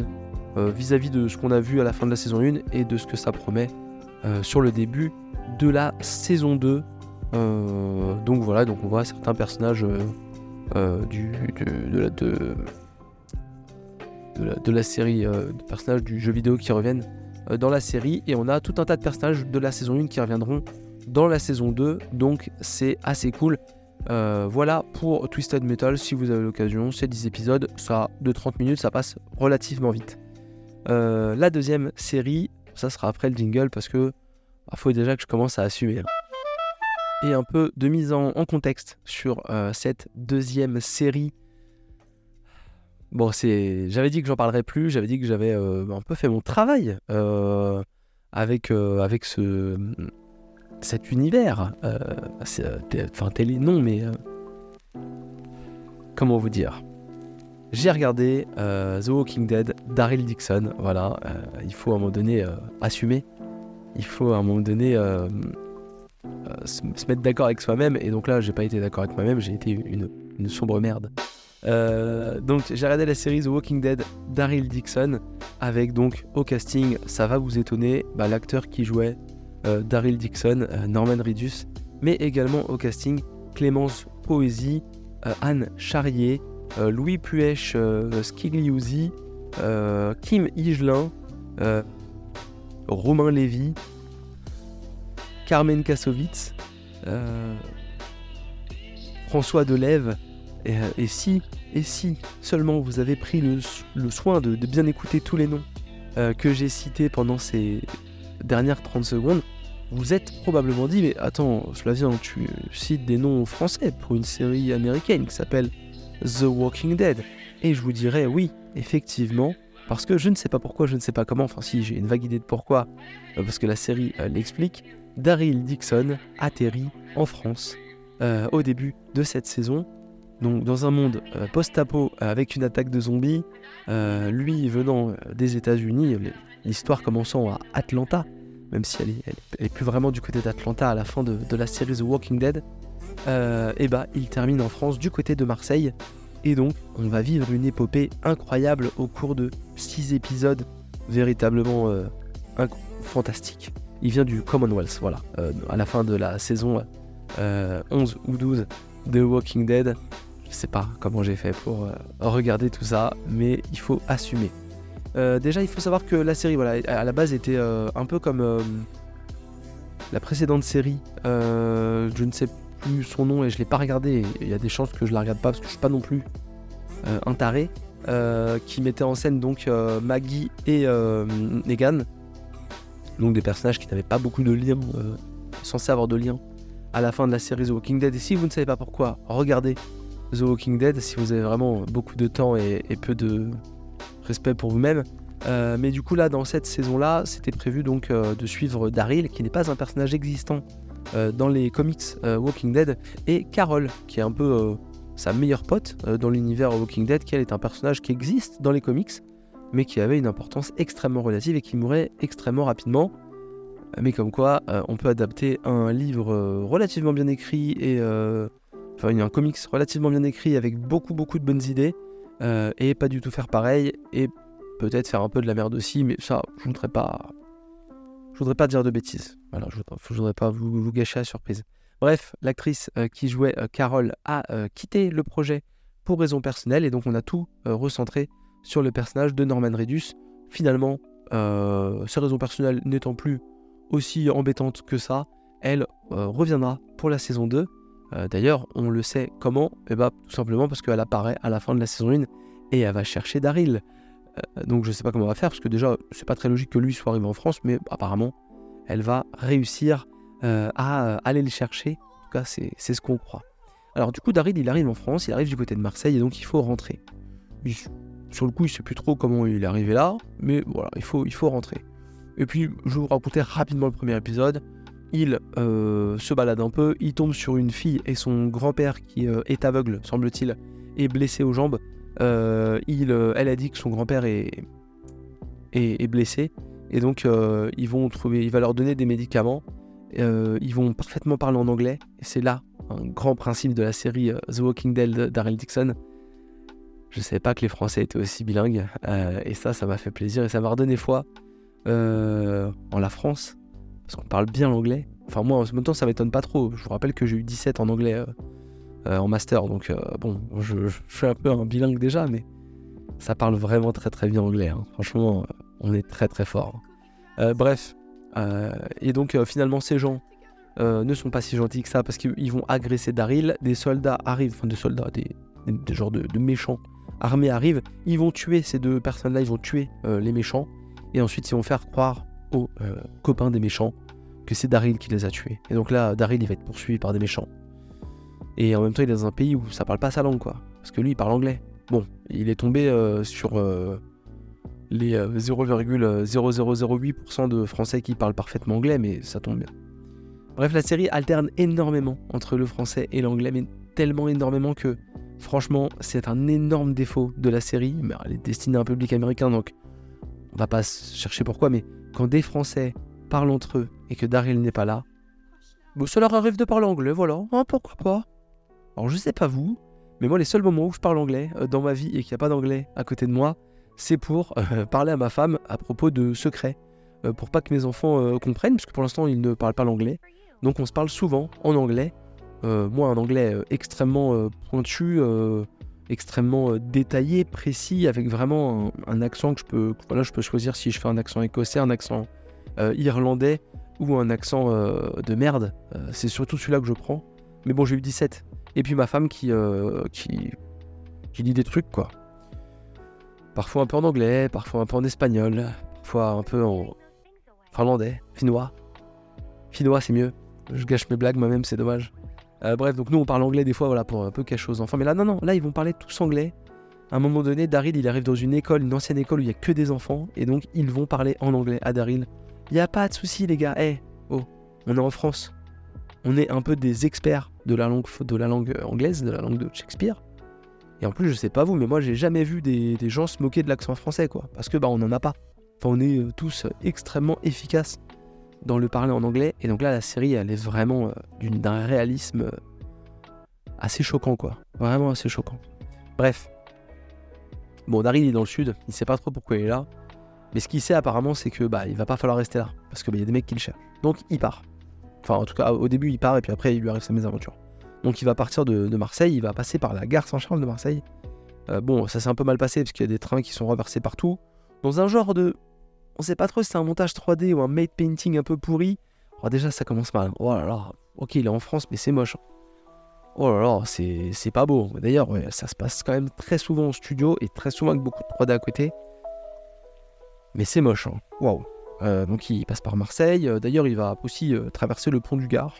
euh, vis-à-vis de ce qu'on a vu à la fin de la saison 1 et de ce que ça promet euh, sur le début de la saison 2. Euh, donc voilà, donc on voit certains personnages du, de, la, de, la, série, personnages du jeu vidéo qui reviennent euh, dans la série et on a tout un tas de personnages de la saison 1 qui reviendront dans la saison 2 donc c'est assez cool. Euh, voilà pour Twisted Metal si vous avez l'occasion, c'est 10 épisodes, ça de 30 minutes, ça passe relativement vite. Euh, la deuxième série, ça sera après le jingle parce que il bah, faut déjà que je commence à assumer. Et un peu de mise en, contexte sur cette deuxième série. Bon, c'est, j'avais dit que j'en parlerais plus, j'avais dit que j'avais un peu fait mon travail avec, avec ce, cet univers. enfin, télé, non, mais comment vous dire? J'ai regardé The Walking Dead, Daryl Dixon. Voilà, il faut à un moment donné assumer. Il faut à un moment donné se, mettre d'accord avec soi-même. Et donc là, j'ai pas été d'accord avec moi-même, j'ai été une, sombre merde. Euh, donc j'ai regardé la série The Walking Dead Daryl Dixon avec donc au casting, ça va vous étonner, bah, l'acteur qui jouait euh, Daryl Dixon, euh, Norman Reedus, mais également au casting Clémence Poésie, Anne Charrier, Louis Puech Skigliuzzi, Kim Higelin, Romain Lévy, Carmen Kassovitz, euh, François Delève, et, euh, et, si, et si seulement vous avez pris le, soin de, bien écouter tous les noms euh, que j'ai cités pendant ces dernières 30 secondes, vous êtes probablement dit, mais attends, Flavien, tu cites des noms français pour une série américaine qui s'appelle The Walking Dead. Et je vous dirais, oui, effectivement, parce que je ne sais pas pourquoi, je ne sais pas comment, enfin si j'ai une vague idée de pourquoi, parce que la série l'explique, Daryl Dixon atterrit en France euh, au début de cette saison. Donc dans un monde euh, post-apo avec une attaque de zombies, euh, lui venant des États-Unis, l'histoire commençant à Atlanta, même si elle est, plus vraiment du côté d'Atlanta à la fin de, la série The Walking Dead, et bah il termine en France du côté de Marseille. Et donc on va vivre une épopée incroyable au cours de 6 épisodes véritablement fantastiques il vient du Commonwealth, voilà. Euh, à la fin de la saison 11 euh, ou 12 de Walking Dead, je sais pas comment j'ai fait pour euh, regarder tout ça, mais il faut assumer. déjà, il faut savoir que la série, voilà, à la base était un peu comme la précédente série. je ne sais plus son nom et je l'ai pas regardé. Il y a des chances que je la regarde pas parce que je suis pas non plus un taré. qui mettait en scène donc Maggie et Negan donc des personnages qui n'avaient pas beaucoup de liens, euh, censés avoir de liens, à la fin de la série The Walking Dead. Et si vous ne savez pas pourquoi, regardez The Walking Dead si vous avez vraiment beaucoup de temps et, peu de respect pour vous-même. Euh, mais du coup là, dans cette saison-là, c'était prévu donc euh, de suivre Daryl, qui n'est pas un personnage existant dans les comics Walking Dead, et Carol, qui est un peu sa meilleure pote dans l'univers Walking Dead, qui elle est un personnage qui existe dans les comics, mais qui avait une importance extrêmement relative et qui mourait extrêmement rapidement. Mais comme quoi, euh, on peut adapter un livre euh, relativement bien écrit et euh, enfin un comics relativement bien écrit avec beaucoup beaucoup de bonnes idées et pas du tout faire pareil et peut-être faire un peu de la merde aussi, mais ça, je voudrais pas, je voudrais pas dire de bêtises. Voilà, je voudrais, voudrais pas vous, gâcher la surprise. Bref, l'actrice qui jouait Carole a quitté le projet pour raisons personnelles et donc on a tout recentré sur le personnage de Norman Redus. Finalement, euh, sa raison personnelle n'étant plus aussi embêtante que ça, elle euh, reviendra pour la saison 2. Euh, d'ailleurs, on le sait comment Eh bah, tout simplement parce qu'elle apparaît à la fin de la saison 1 et elle va chercher Daryl. donc je sais pas comment on va faire, parce que déjà, c'est pas très logique que lui soit arrivé en France, mais apparemment, elle va réussir à aller le chercher. En tout cas, c'est ce qu'on croit. Alors du coup, Daryl, il arrive en France, il arrive du côté de Marseille, et donc il faut rentrer. Sur le coup, je sais plus trop comment il est arrivé là, mais voilà, il faut, il rentrer. Et puis, je vous raconter rapidement le premier épisode. Il euh, se balade un peu, il tombe sur une fille et son grand-père qui euh, est aveugle, semble-t-il, est blessé aux jambes. Euh, il, elle a dit que son grand-père est, est, blessé, et donc ils il va leur donner des médicaments. ils vont parfaitement parler en anglais, c'est là un grand principe de la série The Walking Dead d'Arel Dixon je ne savais pas que les Français étaient aussi bilingues. Euh, et ça, ça m'a fait plaisir. Et ça m'a redonné foi euh, en la France. Parce qu'on parle bien l'anglais. Enfin, moi, en ce moment, ça m'étonne pas trop. Je vous rappelle que j'ai eu 17 en anglais euh, en master. Donc, bon, je, suis un peu un bilingue déjà, mais ça parle vraiment très très bien anglais. Hein. Franchement, on est très très fort. bref. et donc, finalement, ces gens ne sont pas si gentils que ça parce qu'ils vont agresser Daryl. Des soldats arrivent, enfin, des soldats, des, des, genres de méchants armée arrive, ils vont tuer ces deux personnes-là, ils vont tuer euh, les méchants, et ensuite ils vont faire croire aux euh, copains des méchants que c'est Daryl qui les a tués. Et donc là, Daryl, il va être poursuivi par des méchants. Et en même temps, il est dans un pays où ça parle pas sa langue, quoi. Parce que lui, il parle anglais. Bon, il est tombé euh, sur les 0,0008% de Français qui parlent parfaitement anglais, mais ça tombe bien. Bref, la série alterne énormément entre le français et l'anglais, mais tellement énormément que, franchement, c'est un énorme défaut de la série. Mais elle est destinée à un public américain, donc on va pas chercher pourquoi, mais quand des Français parlent entre eux et que Daryl n'est pas là, bon, ça leur arrive de parler anglais, voilà, hein, pourquoi pas? Alors je sais pas vous, mais moi les seuls moments où je parle anglais euh, dans ma vie et qu'il n'y a pas d'anglais à côté de moi, c'est pour euh, *laughs* parler à ma femme à propos de secrets, euh, pour pas que mes enfants comprennent, parce que pour l'instant ils ne parlent pas l'anglais. Donc on se parle souvent en anglais. Moi un anglais extrêmement pointu, extrêmement détaillé, précis, avec vraiment un, accent que je peux, voilà, je peux choisir si je fais un accent écossais, un accent irlandais ou un accent de merde. c'est surtout celui-là que je prends. Mais bon, j'ai eu 17. Et puis ma femme qui, euh, qui, qui dit des trucs, quoi. Parfois un peu en anglais, parfois un peu en espagnol, parfois un peu en finlandais, finnois. Finnois, c'est mieux. Je gâche mes blagues moi-même, c'est dommage. Euh, bref, donc nous on parle anglais des fois, voilà, pour un peu chose aux enfants. Mais là, non, non, là ils vont parler tous anglais. À un moment donné, Daryl il arrive dans une école, une ancienne école où il n'y a que des enfants, et donc ils vont parler en anglais à Daryl. Il n'y a pas de souci, les gars. Eh, oh, on est en France on est un peu des experts de la langue, langue anglaise, de la langue de Shakespeare. Et en plus, je sais pas vous, mais moi j'ai jamais vu des, gens se moquer de l'accent français, quoi. Parce que bah on en a pas. Enfin, on est euh, tous extrêmement efficaces dans le parler en anglais. Et donc là, la série, elle est vraiment euh, d'un réalisme euh, assez choquant, quoi. Vraiment assez choquant. Bref. Bon, Daryl est dans le sud, il sait pas trop pourquoi il est là. Mais ce qu'il sait apparemment, c'est que bah il va pas falloir rester là. Parce qu'il bah, y a des mecs qui le cherchent. Donc il part. Enfin, en tout cas, au début, il part et puis après, il lui arrive sa mésaventure. Donc, il va partir de, Marseille, il va passer par la gare Saint-Charles de Marseille. Euh, bon, ça s'est un peu mal passé parce qu'il y a des trains qui sont renversés partout. Dans un genre de. On sait pas trop si c'est un montage 3D ou un made painting un peu pourri. Oh, déjà, ça commence mal. Oh là là. Ok, il est en France, mais c'est moche. Oh là là, c'est pas beau. D'ailleurs, ça se passe quand même très souvent en studio et très souvent avec beaucoup de 3D à côté. Mais c'est moche. Hein. Euh, donc il passe par Marseille. Euh, d'ailleurs, il va aussi euh, traverser le pont du Gard.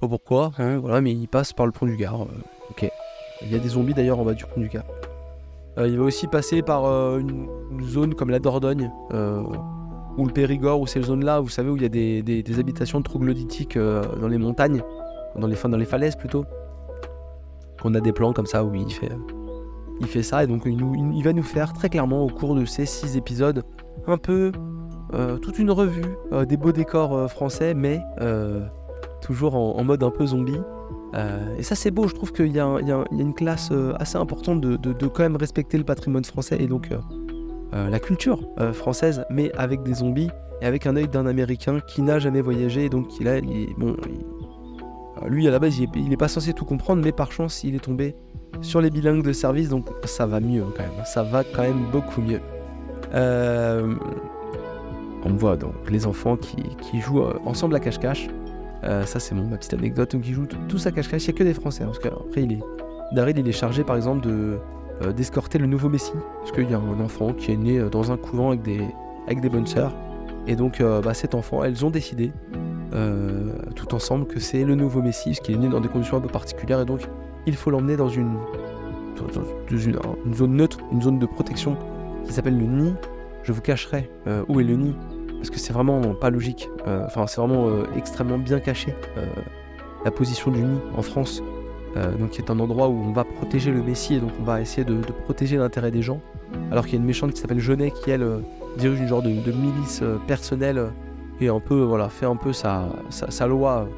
Pas pourquoi, hein, voilà, mais il passe par le pont du Gard. ok. Il y a des zombies d'ailleurs en bas du pont du Gard. Il va aussi passer par une, zone comme la Dordogne, ou le Périgord, ou ces zones-là, vous savez, où il y a des, habitations troglodytiques dans les montagnes, dans les, falaises plutôt. On a des plans comme ça où il fait, il fait ça, et donc il, va nous faire très clairement au cours de ces six épisodes un peu euh, toute une revue euh, des beaux décors euh, français, mais toujours en, mode un peu zombie. Et ça c'est beau, je trouve qu'il y, a une classe assez importante de, quand même respecter le patrimoine français et donc la culture française, mais avec des zombies et avec un œil d'un Américain qui n'a jamais voyagé, donc il a, bon, lui à la base il n'est pas censé tout comprendre, mais par chance il est tombé sur les bilingues de service, donc ça va mieux quand même, ça va quand même beaucoup mieux. Euh, on voit donc les enfants qui, jouent euh, ensemble à cache-cache. Euh, ça, c'est ma petite anecdote. Donc, ils jouent tous à cache-cache. Il n'y a que des Français. Hein, parce qu'après, il est... Daryl, il est chargé, par exemple, de d'escorter le nouveau Messie. Parce qu'il y a un enfant qui est né dans un couvent avec des, avec des bonnes sœurs. Et donc, bah, cet enfant, elles ont décidé, tout ensemble, que c'est le nouveau Messie, parce qu'il est né dans des conditions un peu particulières. Et donc, il faut l'emmener dans une, dans une, zone neutre, une zone de protection qui s'appelle le nid. Je vous cacherai euh, où est le nid, parce que c'est vraiment pas logique. Euh, enfin, c'est vraiment euh, extrêmement bien caché la position du nid en France. donc, qui est un endroit où on va protéger le Messie et donc on va essayer de, protéger l'intérêt des gens. Alors qu'il y a une méchante qui s'appelle Genet qui elle dirige une genre de, milice personnelle et un peu voilà fait un peu sa, loi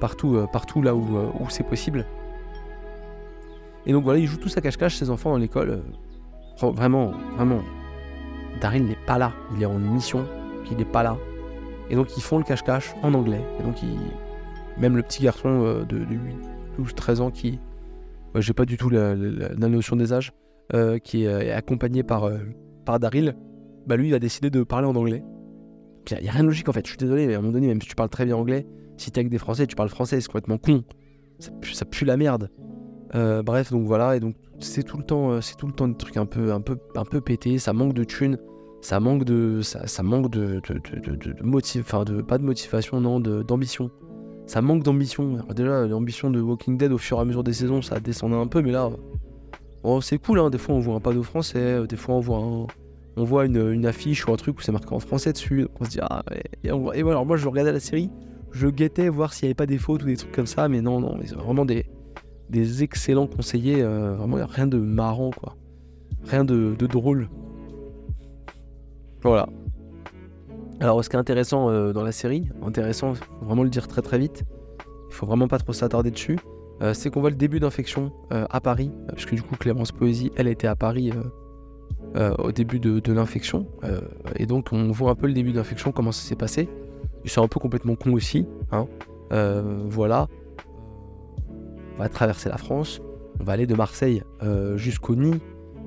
partout, partout là où, où c'est possible. Et donc voilà, ils jouent tous à cache-cache, ces enfants dans l'école. Vraiment, vraiment. Daryl n'est pas là. Il est en mission, il n'est pas là. Et donc ils font le cache-cache en anglais. Et donc même le petit garçon euh, de, 8, 12, 13 ans qui... J'ai pas du tout la, notion des âges. Euh, qui est, accompagné par, euh, par Daryl. Bah lui il a décidé de parler en anglais. Il n'y a, rien de logique en fait. Je suis désolé, mais à un moment donné, même si tu parles très bien anglais, si t'es avec des Français, tu parles français, c'est complètement con. Ça pue la merde. bref, donc voilà, et donc c'est tout le temps, euh, c'est tout le temps des trucs un peu, un peu, un peu pété. Ça manque de thunes. Ça manque de, ça, manque de, de, de, enfin de, pas de motivation, non, d'ambition. Ça manque d'ambition. Déjà, l'ambition de Walking Dead au fur et à mesure des saisons, ça descendait un peu, mais là, oh, c'est cool. Hein. Des fois, on voit un panneau français, des fois, on voit on voit une, affiche ou un truc où c'est marqué en français dessus. on se dit ah et, voilà. Alors moi, je regardais la série, je guettais voir s'il n'y avait pas des fautes ou des trucs comme ça, mais non, non, c'est vraiment des, des excellents conseillers. Euh, vraiment, rien de marrant, quoi. Rien de, de drôle. Voilà. Alors, ce qui est intéressant euh, dans la série, intéressant, faut vraiment le dire très très vite, il faut vraiment pas trop s'attarder dessus, euh, c'est qu'on voit le début d'infection euh, à Paris, parce que du coup, Clémence Poésie, elle était à Paris au début de, l'infection, et donc on voit un peu le début d'infection, comment ça s'est passé. C'est un peu complètement con aussi, hein. voilà. On va traverser la France, on va aller de Marseille jusqu'au Nid,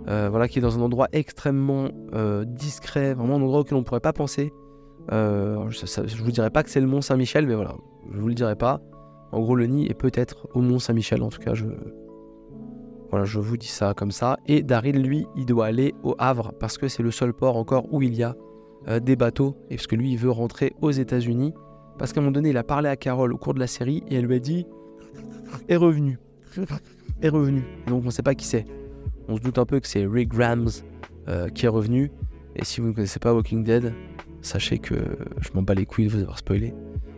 euh, voilà, qui est dans un endroit extrêmement euh, discret, vraiment un endroit auquel on ne pourrait pas penser. Euh, je ne vous dirais pas que c'est le Mont Saint-Michel, mais voilà, je vous le dirai pas. En gros, le nid est peut-être au Mont Saint-Michel, en tout cas, je... Voilà, je vous dis ça comme ça. Et Daryl, lui, il doit aller au Havre parce que c'est le seul port encore où il y a des bateaux. Et parce que lui, il veut rentrer aux États-Unis. Parce qu'à un moment donné, il a parlé à Carole au cours de la série et elle lui a dit *laughs* Est revenu. Est revenu. Donc on ne sait pas qui c'est. On se doute un peu que c'est Rick Grams euh, qui est revenu. Et si vous ne connaissez pas Walking Dead, sachez que je m'en bats les couilles de vous avoir spoilé.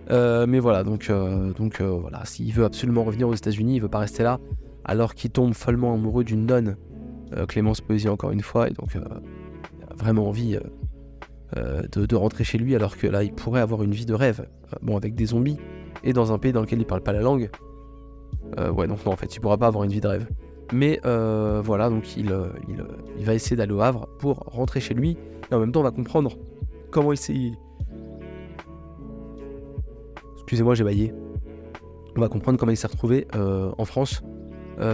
Euh, mais voilà, donc, euh, donc voilà, s'il veut absolument revenir aux États-Unis, il veut pas rester là, alors qu'il tombe follement amoureux d'une nonne, Clémence Poésie encore une fois, et donc il a vraiment envie de, rentrer chez lui, alors que là, il pourrait avoir une vie de rêve, bon, avec des zombies, et dans un pays dans lequel il parle pas la langue. ouais, donc non, en fait, il pourra pas avoir une vie de rêve. Mais euh, voilà, donc il, euh, euh, il, va essayer d'aller au Havre pour rentrer chez lui. Et en même temps, on va comprendre comment il s'est. Excusez-moi, j'ai baillé. On va comprendre comment il s'est retrouvé en France.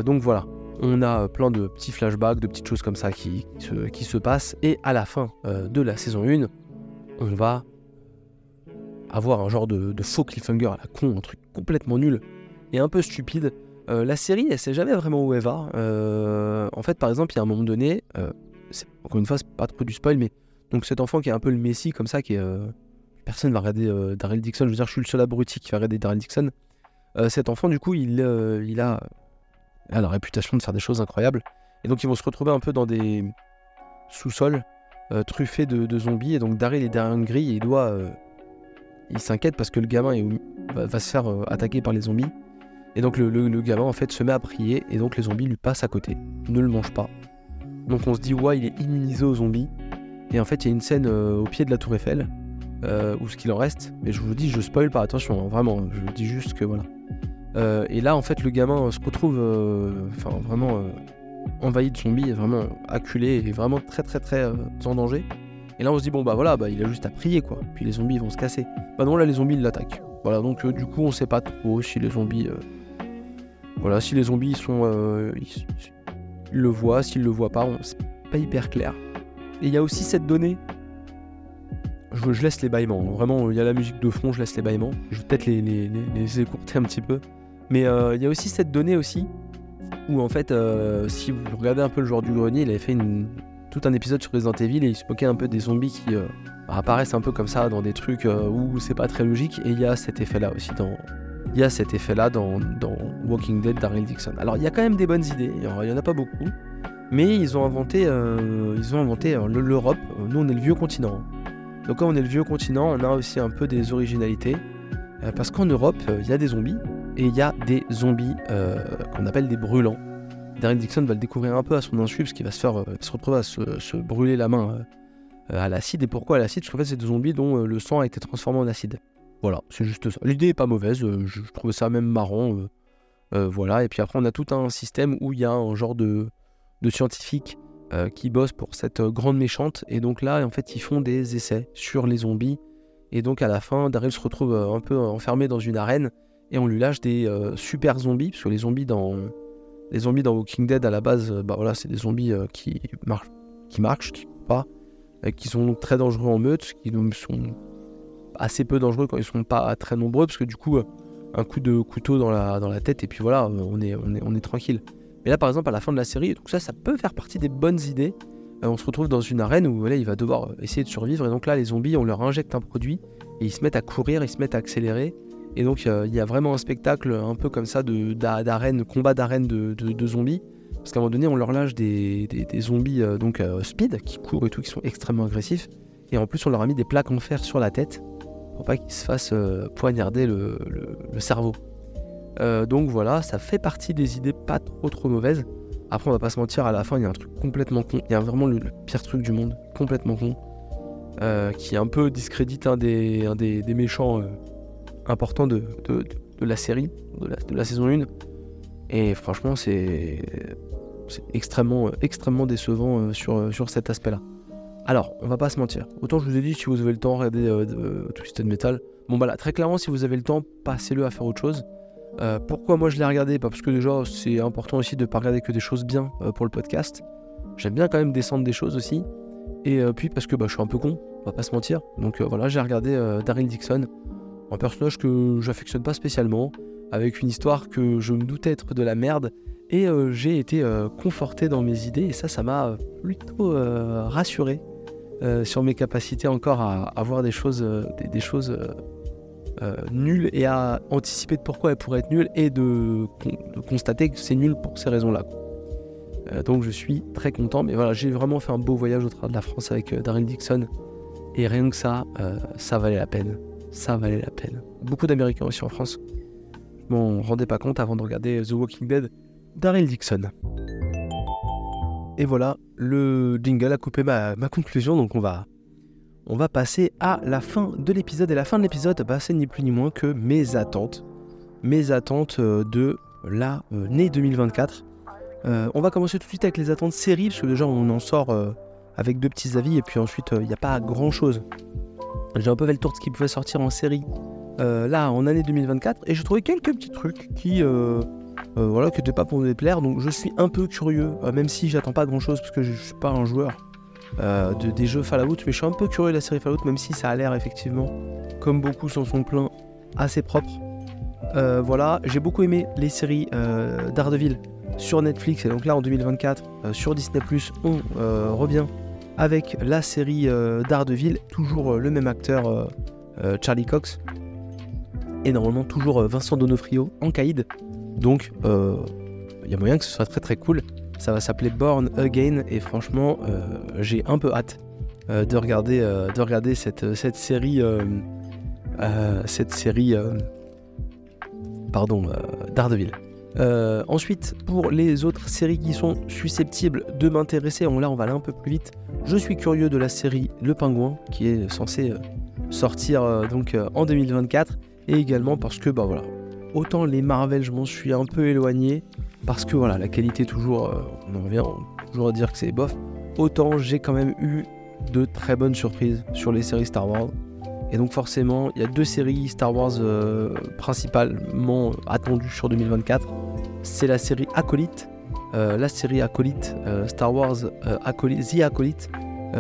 donc voilà, on a plein de petits flashbacks, de petites choses comme ça qui, se, qui se passent. Et à la fin de la saison 1, on va avoir un genre de, de faux cliffhanger à la con, un truc complètement nul et un peu stupide euh, la série, elle sait jamais vraiment où elle va. Euh, en fait, par exemple, il y a un moment donné, euh, encore une fois, c'est pas trop du spoil, mais donc cet enfant qui est un peu le messie comme ça, qui est personne va regarder Daryl Dixon. Je veux dire, je suis le seul abruti qui va regarder Daryl Dixon. cet enfant, du coup, il, il a, la réputation de faire des choses incroyables, et donc ils vont se retrouver un peu dans des sous-sols truffés de, zombies, et donc Daryl est derrière une grille et il doit, il s'inquiète parce que le gamin va se faire attaquer par les zombies. Et donc le, le, gamin en fait se met à prier et donc les zombies lui passent à côté, ne le mangent pas. Donc on se dit ouais il est immunisé aux zombies. Et en fait il y a une scène euh, au pied de la tour Eiffel, euh, où ce qu'il en reste, mais je vous dis je spoil pas, attention, hein, vraiment, je vous dis juste que voilà. Euh, et là en fait le gamin se retrouve vraiment envahi de zombies, vraiment acculé et vraiment très très très en danger. Et là on se dit bon bah voilà, bah, il a juste à prier quoi, puis les zombies vont se casser. Bah non là les zombies l'attaquent. Voilà donc du coup on sait pas trop si les zombies voilà, si les zombies sont, euh, ils, le voient, s'ils le voient pas, c'est pas hyper clair. Et il y a aussi cette donnée. Je, laisse les bâillements. Vraiment, il y a la musique de fond, je laisse les bâillements. Je vais peut-être les, les, écourter un petit peu. Mais euh, il y a aussi cette donnée aussi où en fait, euh, si vous regardez un peu le joueur du grenier, il avait fait tout un épisode sur Resident Evil et il se moquait un peu des zombies qui apparaissent un peu comme ça dans des trucs où c'est pas très logique. Et il y a cet effet-là aussi dans, il y a cet effet-là dans, Walking Dead d'Ariel Dixon. Alors il y a quand même des bonnes idées, il n'y en a pas beaucoup, mais ils ont inventé, euh, ils ont inventé euh, l'Europe. Nous on est le vieux continent. Donc quand on est le vieux continent, on a aussi un peu des originalités, euh, parce qu'en Europe, il y a des zombies, et il y a des zombies qu'on appelle des brûlants. Daryl Dixon va le découvrir un peu à son insu, parce qu'il va se faire, se retrouver à se, brûler la main à l'acide. Et pourquoi à l'acide? Parce qu'en fait, c'est des zombies dont le sang a été transformé en acide. Voilà, c'est juste ça. L'idée est pas mauvaise, euh, je, trouvais ça même marrant. Euh, euh, voilà, et puis après on a tout un système où il y a un genre de, de scientifiques qui bossent pour cette grande méchante, et donc là en fait ils font des essais sur les zombies, et donc à la fin Daryl se retrouve un peu enfermé dans une arène, et on lui lâche des super zombies, parce que les zombies dans, les zombies dans Walking Dead à la base, bah voilà, c'est des zombies qui marchent, qui marchent, qui pas, qui sont très dangereux en meute, qui sont assez peu dangereux quand ils sont pas très nombreux, parce que du coup, euh, un coup de couteau dans la, dans la tête, et puis voilà, on est, on est, on est tranquille. Mais là, par exemple, à la fin de la série, donc ça, ça peut faire partie des bonnes idées. on se retrouve dans une arène où il va devoir essayer de survivre. Et donc là, les zombies, on leur injecte un produit et ils se mettent à courir, ils se mettent à accélérer. Et donc il y a vraiment un spectacle un peu comme ça de, d'arène, combat d'arène de, zombies. Parce qu'à un moment donné, on leur lâche des, zombies donc speed qui courent et tout, qui sont extrêmement agressifs. Et en plus, on leur a mis des plaques en fer sur la tête pour pas qu'ils se fassent poignarder le cerveau. Euh, donc voilà, ça fait partie des idées pas trop trop mauvaises. Après, on va pas se mentir, à la fin, il y a un truc complètement con. Il y a vraiment le, pire truc du monde, complètement con, euh, qui un peu discrédite un des, méchants euh, importants de, la série, de la, saison 1. Et franchement, c'est extrêmement, décevant sur, sur cet aspect-là. Alors, on va pas se mentir. Autant je vous ai dit, si vous avez le temps, regardez Twisted Metal. Bon, bah là, très clairement, si vous avez le temps, passez-le à faire autre chose. Euh, pourquoi moi je l'ai regardé? Parce que déjà c'est important aussi de ne pas regarder que des choses bien euh, pour le podcast. J'aime bien quand même descendre des choses aussi. Et euh, puis parce que bah, je suis un peu con, on va pas se mentir. Donc voilà, j'ai regardé Daryl Dixon, un personnage que j'affectionne pas spécialement, avec une histoire que je me doutais être de la merde. Et j'ai été conforté dans mes idées et ça, ça m'a plutôt rassuré sur mes capacités encore à, à voir des choses, des choses euh, nul et à anticiper de pourquoi elle pourrait être nulle et de, constater que c'est nul pour ces raisons-là. Euh, donc je suis très content, mais voilà, j'ai vraiment fait un beau voyage au travers de la France avec euh, Daryl Dixon et rien que ça, ça valait la peine. Ça valait la peine. Beaucoup d'Américains aussi en France. Je m'en rendais pas compte avant de regarder The Walking Dead. Daryl Dixon. Et voilà, le jingle a coupé ma, conclusion, donc on va on va passer à la fin de l'épisode. Et la fin de l'épisode, bah, c'est ni plus ni moins que mes attentes. Mes attentes euh, de l'année 2024. Euh, on va commencer tout de suite avec les attentes séries, parce que déjà on en sort euh, avec deux petits avis, et puis ensuite il n'y a pas grand chose. J'ai un peu fait le tour de ce qui pouvait sortir en série là en année 2024, et j'ai trouvé quelques petits trucs qui, voilà, qui n'étaient pas pour me déplaire, donc je suis un peu curieux, même si j'attends pas grand chose, parce que je ne suis pas un joueur euh, de, des jeux Fallout, mais je suis un peu curieux de la série Fallout, même si ça a l'air effectivement, comme beaucoup s'en sont pleins, assez propre. Euh, voilà, j'ai beaucoup aimé les séries euh, Daredevil sur Netflix, et donc là en 2024, sur Disney ⁇ on revient avec la série Daredevil, toujours le même acteur, Charlie Cox, et normalement toujours Vincent Donofrio en caïd. Donc, il y a moyen que ce soit très très cool. Ça va s'appeler Born Again et franchement, euh, j'ai un peu hâte euh, de regarder, euh, de regarder cette, série, cette série, pardon, ensuite, pour les autres séries qui sont susceptibles de m'intéresser, là on va aller un peu plus vite. Je suis curieux de la série Le Pingouin qui est censée sortir donc en 2024 et également parce que bah voilà, autant les Marvel je m'en suis un peu éloigné, parce que voilà, la qualité toujours, euh, on en revient toujours à dire que c'est bof. Autant j'ai quand même eu de très bonnes surprises sur les séries Star Wars. Et donc forcément, il y a deux séries Star Wars euh, principalement attendues sur 2024. C'est la série Acolyte, euh, la série Acolyte, Star Wars Acolyte, The Acolyte,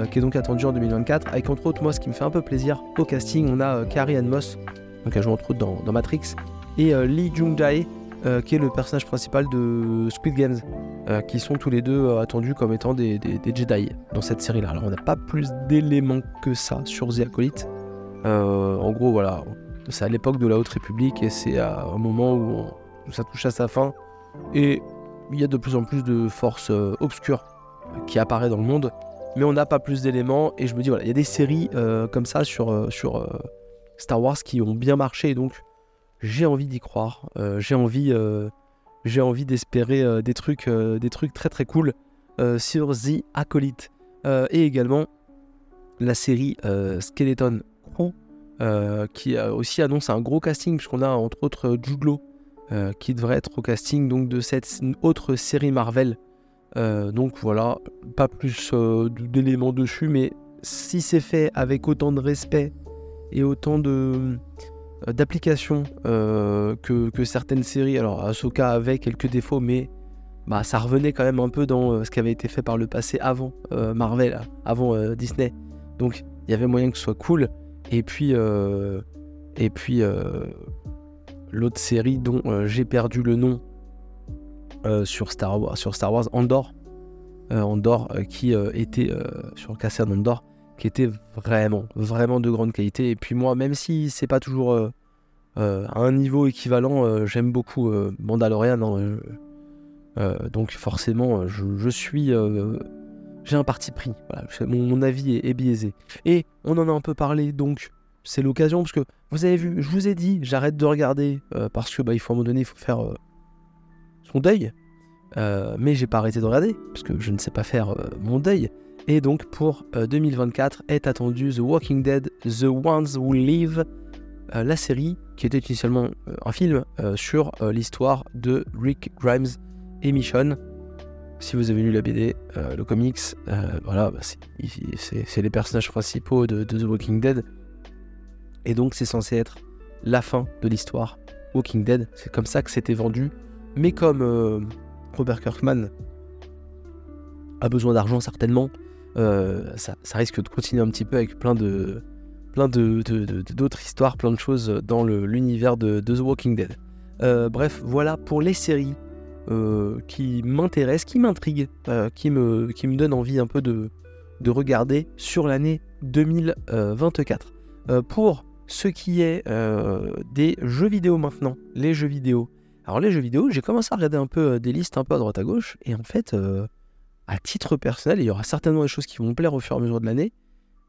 qui est donc attendue en 2024. Avec entre autres, moi, ce qui me fait un peu plaisir au casting, on a Carrie Ann Moss, donc elle joue entre autres dans Matrix, et Lee Jung-jae, euh, qui est le personnage principal de Squid Games, euh, qui sont tous les deux euh, attendus comme étant des, Jedi dans cette série-là. Alors on n'a pas plus d'éléments que ça sur The Acolyte. en gros, voilà, c'est à l'époque de la Haute République et c'est à un moment où, ça touche à sa fin. Et il y a de plus en plus de forces obscures qui apparaissent dans le monde, mais on n'a pas plus d'éléments. Et je me dis, voilà, il y a des séries comme ça sur, Star Wars qui ont bien marché, donc j'ai envie d'y croire. Euh, j'ai envie, euh, envie d'espérer euh, des trucs, des trucs très très cool sur The Acolyte et également la série Skeleton Crew qui aussi annonce un gros casting puisqu'on a entre autres Jude qui devrait être au casting donc de cette autre série Marvel. donc voilà, pas plus d'éléments dessus, mais si c'est fait avec autant de respect et autant de, d'application euh, que, certaines séries. Alors, Ahsoka avait quelques défauts, mais bah, ça revenait quand même un peu dans euh, ce qui avait été fait par le passé avant Marvel, avant Disney. Donc, il y avait moyen que ce soit cool. Et puis, et puis l'autre série dont j'ai perdu le nom sur, Star Wars, sur Andor. Qui était sur Cassern Andorre qui était vraiment, vraiment de grande qualité. Et puis moi, même si c'est pas toujours à un niveau équivalent, j'aime beaucoup Mandalorian. Hein, donc forcément, je, suis j'ai un parti pris. mon, avis est, biaisé. Et on en a un peu parlé, donc c'est l'occasion, parce que vous avez vu, je vous ai dit, j'arrête de regarder, parce que bah, il faut à un moment donné, il faut faire son deuil. mais j'ai pas arrêté de regarder, parce que je ne sais pas faire mon deuil. Et donc pour 2024 est attendu The Walking Dead, The Ones Who Live, la série qui était initialement un film sur l'histoire de Rick Grimes et Michonne. Si vous avez lu la BD, le comics, voilà, bah, c'est les personnages principaux de, The Walking Dead. Et donc c'est censé être la fin de l'histoire Walking Dead. C'est comme ça que c'était vendu. Mais comme Robert Kirkman a besoin d'argent certainement, ça, risque de continuer un petit peu avec plein de plein de, d'autres histoires, plein de choses dans l'univers de, The Walking Dead. bref, voilà pour les séries qui m'intéressent, qui m'intriguent, qui, me, qui me donnent envie un peu de, de regarder sur l'année 2024. pour ce qui est des jeux vidéo maintenant, les jeux vidéo. Alors les jeux vidéo, j'ai commencé à regarder un peu des listes un peu à droite à gauche, et en fait, à titre personnel, il y aura certainement des choses qui vont plaire au fur et à mesure de l'année,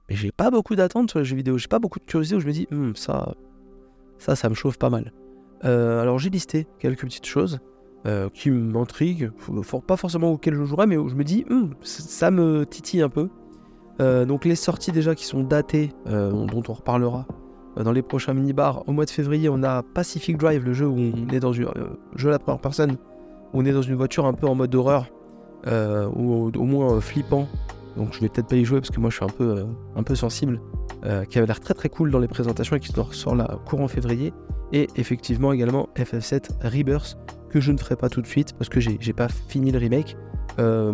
mais j'ai pas beaucoup d'attentes sur les jeux vidéo, j'ai pas beaucoup de curiosité où je me dis, hum, ça, ça, me chauffe pas mal. Euh, alors j'ai listé quelques petites choses euh, qui m'intriguent, pas forcément auxquelles je jouerai, mais où je me dis, hum, ça me titille un peu. Euh, donc les sorties déjà qui sont datées, dont on reparlera dans les prochains mini-bars, au mois de février, on a Pacific Drive, le jeu où on est dans une jeu à la première personne, où on est dans une voiture un peu en mode horreur, ou au moins flippant, donc je vais peut-être pas y jouer parce que moi je suis un peu, euh, un peu sensible, euh, qui avait l'air très très cool dans les présentations et qui sort là courant février. Et effectivement également FF7 Rebirth, que je ne ferai pas tout de suite parce que j'ai pas fini le remake. Euh,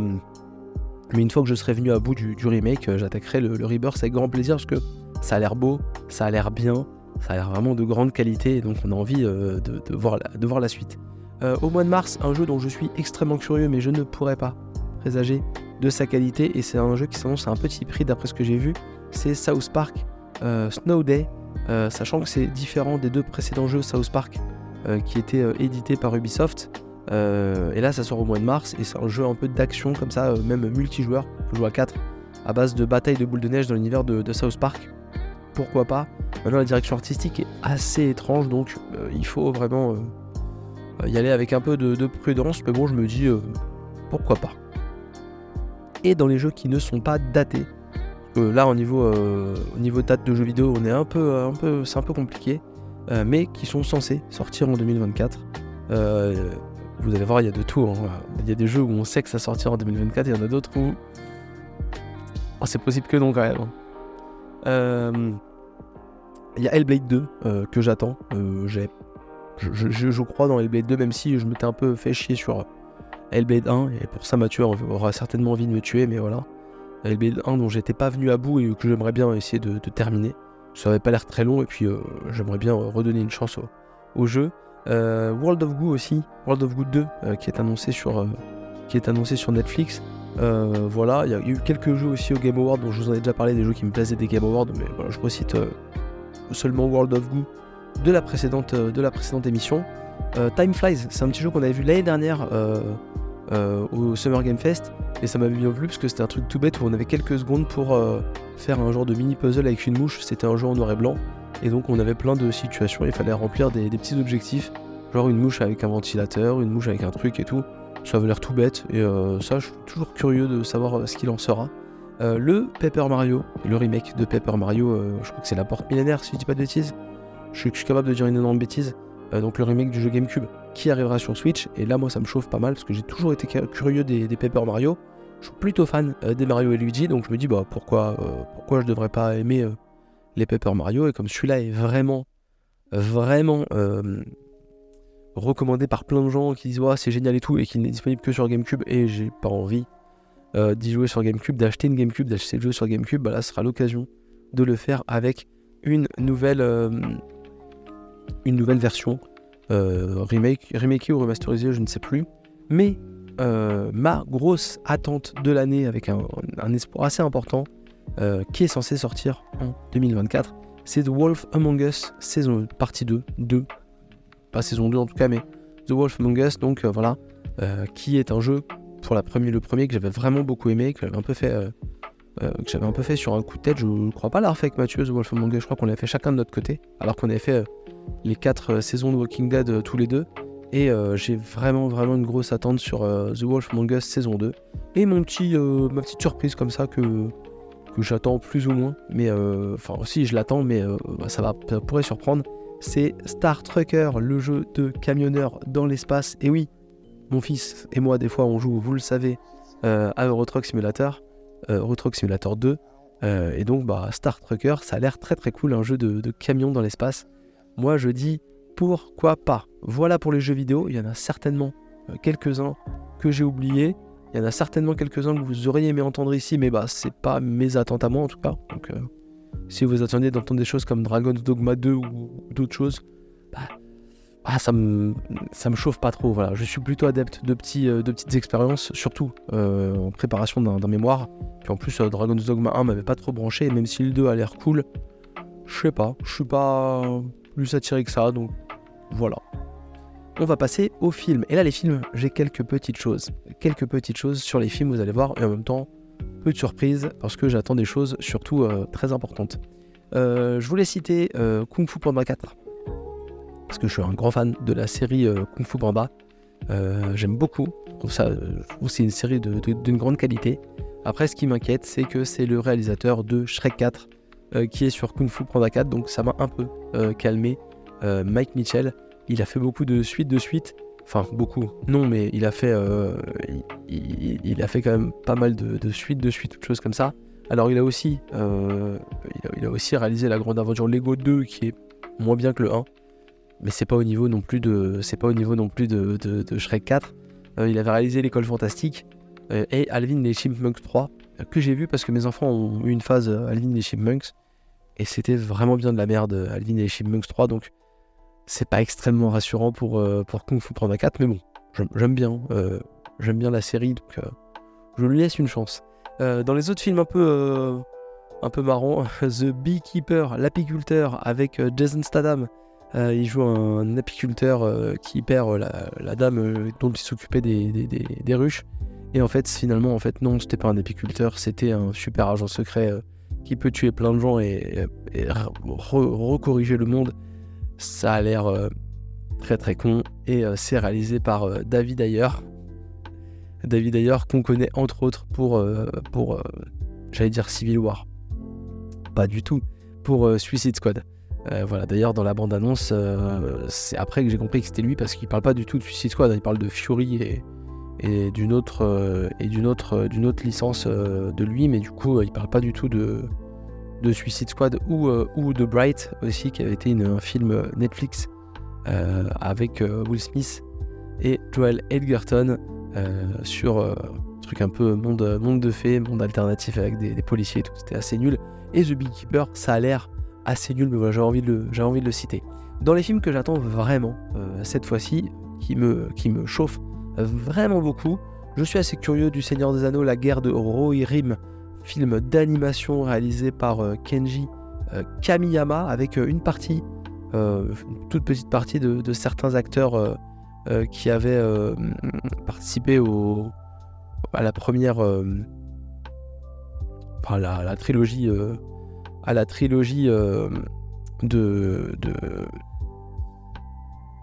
mais une fois que je serai venu à bout du, remake, j'attaquerai le, Rebirth avec grand plaisir parce que ça a l'air beau, ça a l'air bien, ça a l'air vraiment de grande qualité et donc on a envie de, voir de voir la suite. Au mois de mars, un jeu dont je suis extrêmement curieux mais je ne pourrais pas présager de sa qualité et c'est un jeu qui s'annonce à un petit prix d'après ce que j'ai vu. C'est South Park euh, Snow Day, euh, sachant que c'est différent des deux précédents jeux South Park euh, qui étaient édités par Ubisoft. et là ça sort au mois de mars et c'est un jeu un peu d'action comme ça, même multijoueur, on joue à 4 à base de bataille de boules de neige dans l'univers de, South Park. Pourquoi pas? Maintenant la direction artistique est assez étrange donc il faut vraiment y aller avec un peu de, de, prudence, mais bon je me dis pourquoi pas et dans les jeux qui ne sont pas datés. là, au niveau, euh, au niveau date de jeux vidéo, on est un peu, un peu, c'est un peu compliqué, euh, mais qui sont censés sortir en 2024. Euh, vous allez voir, il y a de tout. Hein. Il y a des jeux où on sait que ça sortira en 2024, et il y en a d'autres où oh, c'est possible que non quand même. Hein. Il y a Hellblade 2 que j'attends. Je, crois dans Hellblade 2, même si je m'étais un peu fait chier sur Hellblade 1, et pour ça Mathieu aura certainement envie de me tuer, mais voilà. Hellblade 1 dont j'étais pas venu à bout et que j'aimerais bien essayer de, terminer. Ça avait pas l'air très long et puis euh, j'aimerais bien redonner une chance au, jeu. Euh, World of Goo aussi, World of Goo 2 euh, qui est annoncé sur qui est annoncé sur Netflix. voilà, il y, a eu quelques jeux aussi au Game Award dont je vous en ai déjà parlé, des jeux qui me plaisaient des Game Awards, mais voilà, je recite seulement World of Goo de la précédente, de la précédente émission. Time Flies, c'est un petit jeu qu'on avait vu l'année dernière euh, au Summer Game Fest et ça m'avait bien plu parce que c'était un truc tout bête où on avait quelques secondes pour euh, faire un genre de mini puzzle avec une mouche. C'était un jeu en noir et blanc et donc on avait plein de situations. Il fallait remplir des, petits objectifs, genre une mouche avec un ventilateur, une mouche avec un truc et tout. Ça avait l'air tout bête et euh, ça, je suis toujours curieux de savoir ce qu'il en sera. le Paper Mario, le remake de Paper Mario, je crois que c'est la porte millénaire si je dis pas de bêtises. Je suis, capable de dire une énorme bêtise. donc le remake du jeu GameCube qui arrivera sur Switch. Et là, moi, ça me chauffe pas mal parce que j'ai toujours été curieux des, Paper Mario. Je suis plutôt fan euh, des Mario et Luigi, donc je me dis, bah, pourquoi, euh, pourquoi je devrais pas aimer euh, les Paper Mario? Et comme celui-là est vraiment, vraiment recommandé par plein de gens qui disent, ouais, c'est génial et tout, et qu'il n'est disponible que sur GameCube, et j'ai pas envie d'y jouer sur GameCube, d'acheter une GameCube, d'acheter le jeu sur GameCube, bah là, ce sera l'occasion de le faire avec une nouvelle, une nouvelle version euh, remake, ou remasterisé, je ne sais plus. Mais ma grosse attente de l'année avec un, espoir assez important qui est censé sortir en 2024, c'est The Wolf Among Us saison partie 2, 2, pas saison 2 en tout cas, mais The Wolf Among Us, donc voilà, qui est un jeu pour la première, le premier que j'avais vraiment beaucoup aimé, que j'avais un peu fait euh, que j'avais un peu fait sur un coup de tête. Je ne crois pas l'avoir fait avec Mathieu, The Wolf Among Us. Je crois qu'on l'a fait chacun de notre côté, alors qu'on avait fait euh, les quatre euh, saisons de Walking Dead tous les deux. Et j'ai vraiment, vraiment une grosse attente sur The Wolf Among Us saison 2. Et mon petit, ma petite surprise comme ça que, que j'attends plus ou moins. Mais enfin, aussi je l'attends, mais bah, ça, va, ça pourrait surprendre. C'est Star Trucker, le jeu de camionneur dans l'espace. Et oui, mon fils et moi, des fois, on joue, vous le savez, à Euro Truck Simulator. Euh, Simulator 2. Euh, et donc, bah, Star Trucker, ça a l'air très très cool, un jeu de, camion dans l'espace. Moi, je dis pourquoi pas? Voilà pour les jeux vidéo. Il y en a certainement euh, quelques-uns que j'ai oubliés. Il y en a certainement quelques-uns que vous auriez aimé entendre ici, mais bah, c'est pas mes attentes à moi en tout cas. Donc, si vous attendiez d'entendre des choses comme Dragon's Dogma 2 ou d'autres choses, bah, ah, ça me, ça me chauffe pas trop. Voilà. Je suis plutôt adepte de, petits, euh, de petites expériences, surtout euh, en préparation d'un mémoire. Puis en plus, euh, Dragon's Dogma 1 m'avait pas trop branché, et même si le 2 a l'air cool, je sais pas, je suis pas plus attiré que ça, donc voilà. On va passer aux films. Et là, les films, j'ai quelques petites choses. Quelques petites choses sur les films, vous allez voir, et en même temps, peu de surprises, parce que j'attends des choses surtout très importantes. je voulais citer Kung Fu Panda 4 parce que je suis un grand fan de la série euh, Kung Fu Panda. Euh, j'aime beaucoup. ça, euh, c'est une série d'une grande qualité. Après, ce qui m'inquiète, c'est que c'est le réalisateur de Shrek 4 qui est sur Kung Fu Panda 4, donc ça m'a un peu calmé. Mike Mitchell, il a fait beaucoup de suites de suites. Enfin, beaucoup. Non, mais il a fait, il, a fait quand même pas mal de, suites de suites, toutes choses comme ça. Alors, il a aussi, il a aussi réalisé la grande aventure Lego 2, qui est moins bien que le 1 mais c'est pas au niveau non plus de, c'est pas au niveau non plus de, de, Shrek 4. Euh, il avait réalisé l'école fantastique euh, et Alvin et Chipmunks 3 euh, que j'ai vu parce que mes enfants ont eu une phase Alvin et Chipmunks et c'était vraiment bien de la merde Alvin et Chipmunks 3 donc c'est pas extrêmement rassurant pour, pour Kung Fu Panda 4 mais bon j'aime bien j'aime bien la série donc je lui laisse une chance. dans les autres films un peu un peu *laughs* The Beekeeper, l'apiculteur avec Jason Statham euh, il joue un, apiculteur euh, qui perd euh, la, dame dont il s'occupait des, ruches. Et en fait, finalement, en fait, non, c'était pas un apiculteur, c'était un super agent secret qui peut tuer plein de gens et, recorriger le monde. Ça a l'air très très con et c'est réalisé par David Ayer. David Ayer qu'on connaît entre autres pour, pour j'allais dire Civil War. Pas du tout, pour Suicide Squad. Euh, voilà, d'ailleurs, dans la bande-annonce, euh, c'est après que j'ai compris que c'était lui parce qu'il parle pas du tout de Suicide Squad, il parle de Fury et, et d'une autre, euh, autre, autre licence de lui, mais du coup, il parle pas du tout de, de Suicide Squad ou, ou de Bright aussi, qui avait été un film Netflix avec Will Smith et Joel Edgerton sur un truc un peu monde, monde de fées, monde alternatif avec des, des policiers et tout, c'était assez nul. Et The Beekeeper, ça a l'air assez nul, mais voilà, j'ai envie, envie de le citer. Dans les films que j'attends vraiment, euh, cette fois-ci, qui me, qui me chauffe vraiment beaucoup, je suis assez curieux du Seigneur des Anneaux, La guerre de Rohirrim, film d'animation réalisé par euh, Kenji euh, Kamiyama, avec une partie, une toute petite partie de, certains acteurs qui avaient participé au, à la première, la, la trilogie à la trilogie euh, de,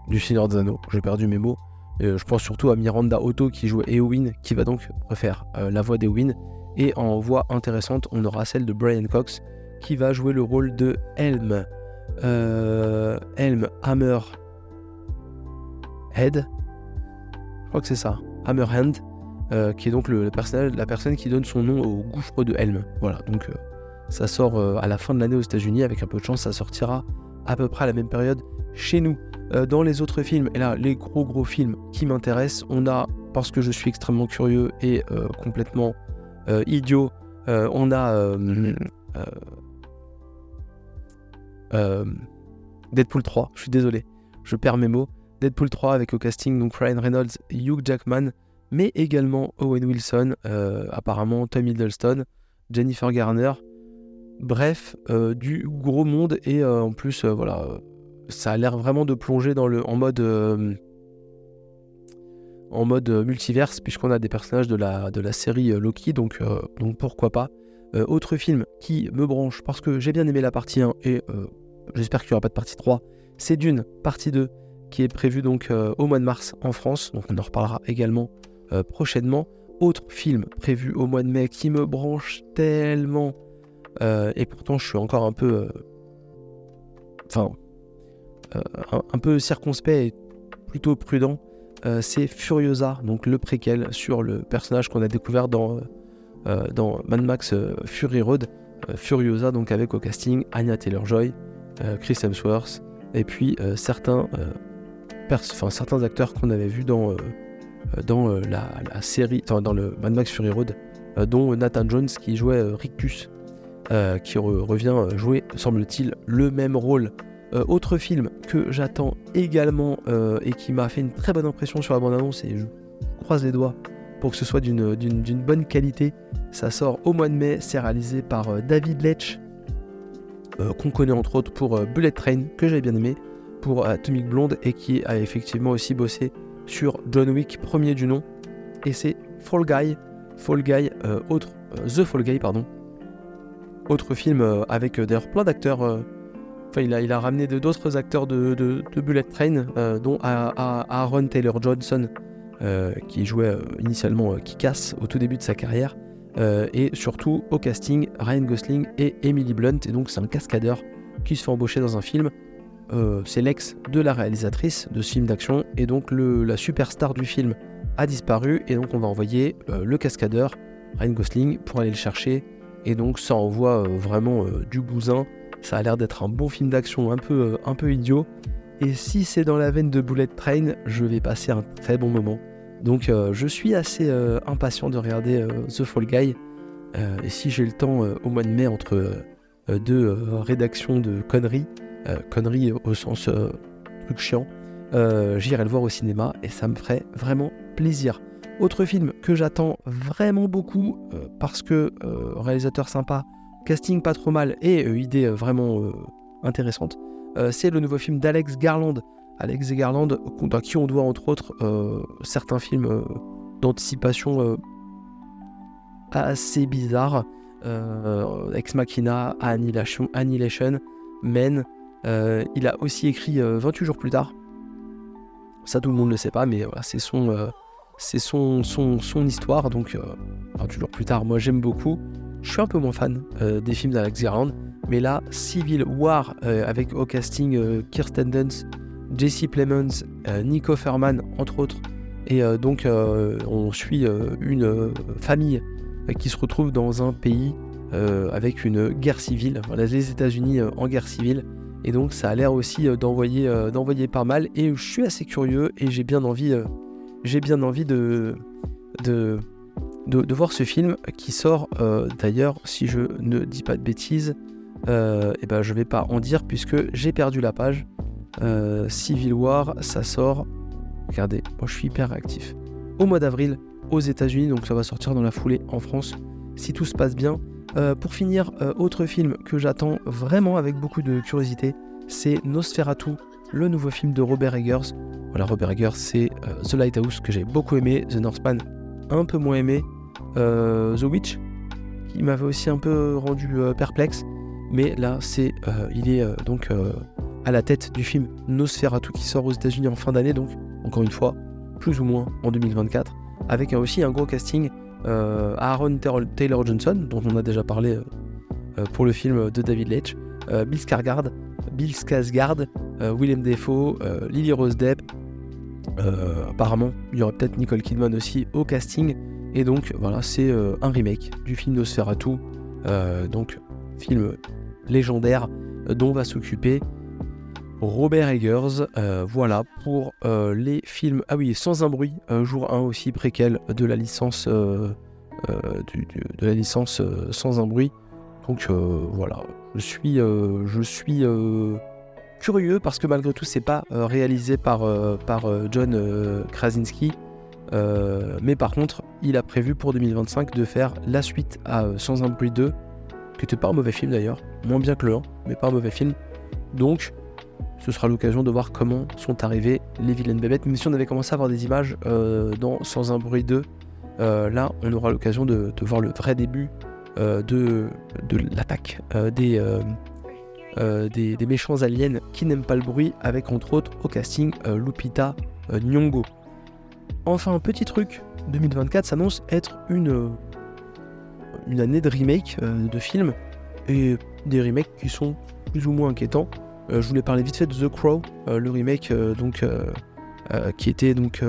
du Seigneur des Anneaux. J'ai perdu mes mots. je pense surtout à Miranda Otto qui joue Eowyn, qui va donc refaire euh, la voix d'Eowyn. Et en voix intéressante, on aura celle de Brian Cox qui va jouer le rôle de Helm. Euh, Helm Hammer Head. Je crois que c'est ça. Hammerhand. qui est donc la personne qui donne son nom au gouffre de Helm. Voilà, donc ça sort euh, à la fin de l'année aux États-Unis. Avec un peu de chance, ça sortira à peu près à la même période chez nous. Euh, dans les autres films, et là, les gros gros films qui m'intéressent, on a, parce que je suis extrêmement curieux et euh, complètement idiot, on a Deadpool 3. Je suis désolé, je perds mes mots. Deadpool 3 avec au casting donc Ryan Reynolds, Hugh Jackman, mais également Owen Wilson, apparemment Tom Hiddleston, Jennifer Garner. Bref, du gros monde et en plus, voilà, ça a l'air vraiment de plonger dans le, en mode en mode multiverse, puisqu'on a des personnages de la, de la série Loki, donc, donc pourquoi pas. autre film qui me branche parce que j'ai bien aimé la partie 1 et j'espère qu'il n'y aura pas de partie 3, c'est Dune, partie 2, qui est prévue donc au mois de mars en France, donc on en reparlera également prochainement. Autre film prévu au mois de mai qui me branche tellement, et pourtant je suis encore un peu. Enfin, un, peu circonspect et plutôt prudent, c'est Furiosa, donc le préquel sur le personnage qu'on a découvert dans, dans Mad Max Fury Road. Furiosa, donc avec au casting Anya Taylor-Joy, Chris Hemsworth, et puis certains, certains acteurs qu'on avait vus dans, dans la, série, dans le Mad Max Fury Road, dont Nathan Jones qui jouait Rictus, qui revient jouer, semble-t-il, le même rôle euh, autre film que j'attends également euh, et qui m'a fait une très bonne impression sur la bande-annonce et je croise les doigts pour que ce soit d'une bonne qualité. Ça sort au mois de mai, c'est réalisé par euh, David Leitch, qu'on connaît entre autres pour Bullet Train, que j'avais bien aimé, pour Atomic Blonde et qui a effectivement aussi bossé sur John Wick, premier du nom. Et c'est Fall Guy, Fall Guy, autre, The Fall Guy, pardon. Autre film avec d'ailleurs plein d'acteurs il a, ramené d'autres acteurs de, Bullet Train, euh, dont Aaron Taylor Johnson, euh, qui jouait euh, initialement Kick-Ass au tout début de sa carrière, et surtout au casting Ryan Gosling et Emily Blunt. Et donc c'est un cascadeur qui se fait embaucher dans un film. c'est l'ex de la réalisatrice de ce film d'action, et donc la superstar du film a disparu, et donc on va envoyer le cascadeur Ryan Gosling pour aller le chercher. Et donc ça envoie vraiment du bousin ça a l'air d'être un bon film d'action un peu, euh, un peu idiot. Et si c'est dans la veine de Bullet Train, je vais passer un très bon moment. Donc euh, je suis assez euh, impatient de regarder The Fall Guy. et si j'ai le temps au mois de mai entre deux rédactions de conneries, conneries au sens truc chiant, j'irai le voir au cinéma et ça me ferait vraiment plaisir. Autre film que j'attends vraiment beaucoup parce que réalisateur sympa, Casting pas trop mal et euh, idée euh, vraiment euh, intéressante. c'est le nouveau film d'Alex Garland. Alex Garland, à qui on doit entre autres certains films d'anticipation assez bizarres. Ex Machina, Annihilation, Annihilation Men. il a aussi écrit 28 jours plus tard. Ça, tout le monde ne le sait pas, mais voilà, c'est son, c'est son, son, son, histoire. Donc, 28 jours plus tard, moi j'aime beaucoup. Je suis un peu moins fan euh, des films d'Alex Garland, mais là, Civil War euh, avec au casting euh, Kirsten Dunst, Jesse Plemons, Nico Ferman, entre autres. Et donc, on suit une famille qui se retrouve dans un pays avec une guerre civile, les États-Unis en guerre civile. Et donc, ça a l'air aussi d'envoyer, d'envoyer pas mal. Et je suis assez curieux et j'ai bien envie, j'ai bien envie de, de de, voir ce film qui sort euh, d'ailleurs, si je ne dis pas de bêtises, et euh, eh ben je vais pas en dire puisque j'ai perdu la page. Euh, Civil War, ça sort. Regardez, moi je suis hyper réactif. Au mois d'avril aux États-Unis, donc ça va sortir dans la foulée en France si tout se passe bien. pour finir, autre film que j'attends vraiment avec beaucoup de curiosité, c'est Nosferatu, le nouveau film de Robert Eggers. Voilà, Robert c'est The Lighthouse que j'ai beaucoup aimé, The Northman un peu moins aimé, euh, The Witch, qui m'avait aussi un peu rendu euh, perplexe. Mais là, c'est, euh, il est donc à la tête du film Nosferatu qui sort aux États-Unis en fin d'année, donc encore une fois, plus ou moins en 2024, avec aussi un gros casting. Aaron Taylor Johnson, dont on a déjà parlé pour le film de David Leitch, Bill Skarsgård, Bill Skarsgård, Willem Dafoe, Lily Rose Depp. Apparemment, il y aurait peut-être Nicole Kidman aussi au casting. Et donc voilà, c'est euh, un remake du film Nosferatu, euh, donc film légendaire euh, dont va s'occuper Robert Eggers. voilà pour les films. Ah oui, sans un bruit, jour 1 aussi préquel de la licence de la licence sans un bruit. Donc voilà, je suis je suis curieux parce que malgré tout c'est pas réalisé par par John Krasinski mais par contre, il a prévu pour 2025 de faire la suite à Sans un bruit 2, qui n'était pas un mauvais film d'ailleurs, moins bien que le 1, mais pas un mauvais film. Donc, ce sera l'occasion de voir comment sont arrivées les vilaines bébêtes. Même si on avait commencé à avoir des images dans Sans un bruit 2, là, on aura l'occasion de, voir le vrai début de l'attaque des, euh, des, méchants aliens qui n'aiment pas le bruit, avec entre autres au casting euh, Lupita euh, Nyong'o. Enfin, un petit truc, 2024 s'annonce être une, année de remake de films, et des remakes qui sont plus ou moins inquiétants. je voulais parler vite fait de The Crow, le remake donc, qui était donc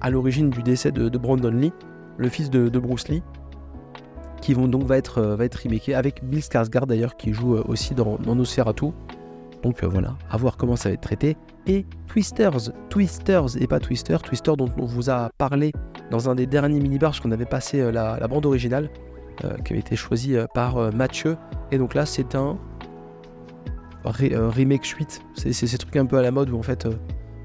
à l'origine du décès de, Brandon Lee, le fils de Bruce Lee, qui vont donc va être, euh, va être avec Bill Skarsgård d'ailleurs qui joue euh, aussi dans, dans Nosferatu. Donc euh, voilà, à voir comment ça va être traité. Et Twisters, Twisters et pas Twister, Twister dont on vous a parlé dans un des derniers mini-bars qu'on avait passé la, bande originale qui avait été choisie par Mathieu. Et donc là c'est un remake suite. C'est ces trucs un peu à la mode où en fait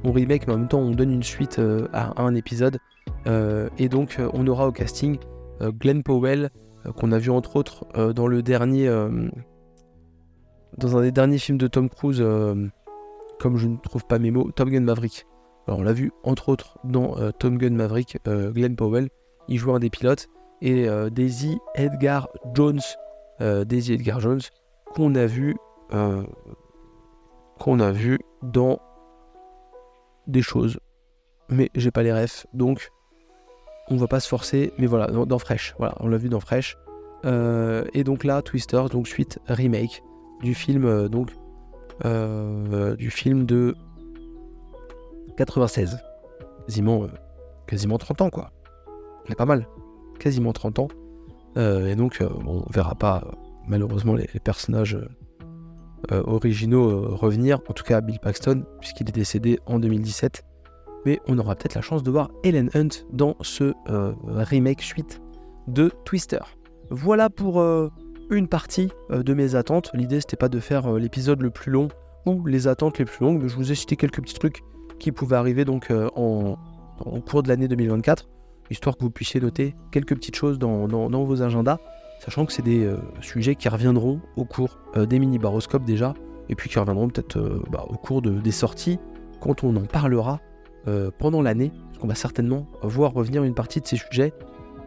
on remake mais en même temps on donne une suite à, un épisode. et donc on aura au casting Glenn Powell, qu'on a vu entre autres euh, dans le dernier, euh, dans un des derniers films de Tom Cruise, comme je ne trouve pas mes mots, Tom Gun Maverick. Alors on l'a vu entre autres dans Tom Gun Maverick, Glenn Powell, il joue un des pilotes, et Daisy Edgar Jones, Daisy Edgar Jones, qu'on a vu, qu'on a vu dans des choses, mais j'ai pas les refs, donc on va pas se forcer, mais voilà, dans, Fresh, voilà, on l'a vu dans Fresh. Euh, et donc là, Twister, donc suite remake du film, euh, donc euh, du film de 96, quasiment, quasiment 30 ans quoi. On pas mal, quasiment 30 ans. et donc, on verra pas malheureusement les personnages originaux revenir, en tout cas Bill Paxton, puisqu'il est décédé en 2017 on aura peut-être la chance de voir Ellen Hunt dans ce euh, remake suite de Twister. Voilà pour euh, une partie euh, de mes attentes. L'idée c'était pas de faire l'épisode le plus long ou les attentes les plus longues, mais je vous ai cité quelques petits trucs qui pouvaient arriver donc en, cours de l'année 2024, histoire que vous puissiez noter quelques petites choses dans, vos agendas, sachant que c'est des sujets qui reviendront au cours des mini-baroscopes déjà, et puis qui reviendront peut-être bah, au cours des sorties quand on en parlera euh, pendant l'année, parce qu'on va certainement voir revenir une partie de ces sujets,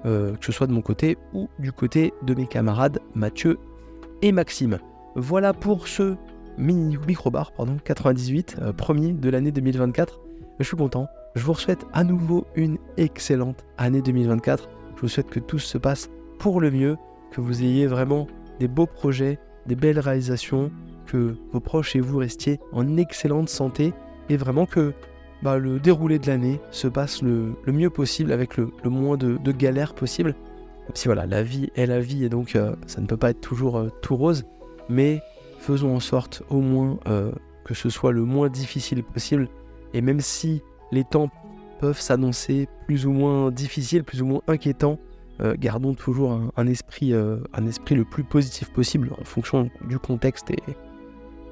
euh, que ce soit de mon côté ou du côté de mes camarades Mathieu et Maxime. Voilà pour ce mini microbar pardon, 98, euh, premier de l'année 2024. Je suis content. Je vous souhaite à nouveau une excellente année 2024. Je vous souhaite que tout se passe pour le mieux, que vous ayez vraiment des beaux projets, des belles réalisations, que vos proches et vous restiez en excellente santé et vraiment que bah, le déroulé de l'année se passe le, mieux possible avec le, moins de, galères possible. Si voilà, la vie est la vie et donc euh, ça ne peut pas être toujours euh, tout rose, mais faisons en sorte au moins euh, que ce soit le moins difficile possible. Et même si les temps peuvent s'annoncer plus ou moins difficiles, plus ou moins inquiétants, gardons toujours un, esprit, un esprit le plus positif possible en fonction du contexte et,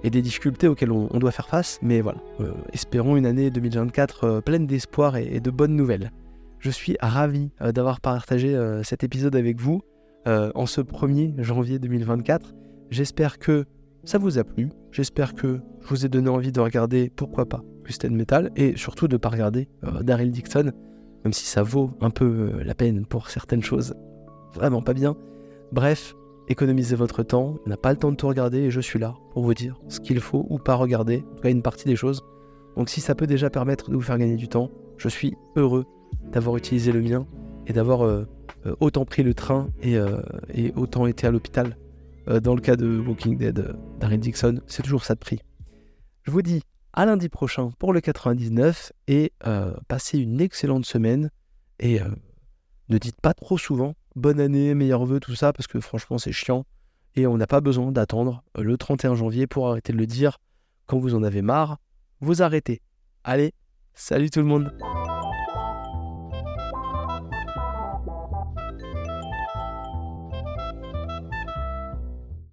et des difficultés auxquelles on, doit faire face, mais voilà, euh, espérons une année 2024 euh, pleine d'espoir et, de bonnes nouvelles. Je suis ravi euh, d'avoir partagé cet épisode avec vous en ce 1er janvier 2024. J'espère que ça vous a plu, j'espère que je vous ai donné envie de regarder, pourquoi pas, Twisted Metal, et surtout de ne pas regarder Daryl Dixon, même si ça vaut un peu la peine pour certaines choses. Vraiment pas bien. Bref, économisez votre temps, on n'a pas le temps de tout regarder et je suis là pour vous dire ce qu'il faut ou pas regarder, en tout cas une partie des choses. Donc si ça peut déjà permettre de vous faire gagner du temps, je suis heureux d'avoir utilisé le mien et d'avoir euh, euh, autant pris le train et, euh, autant été à l'hôpital. dans le cas de Walking Dead d'Harry Dixon, c'est toujours ça de prix. Je vous dis à lundi prochain pour le 99 et passez une excellente semaine et ne dites pas trop souvent bonne année, meilleurs vœux, tout ça, parce que franchement, c'est chiant. Et on n'a pas besoin d'attendre le 31 janvier pour arrêter de le dire. Quand vous en avez marre, vous arrêtez. Allez, salut tout le monde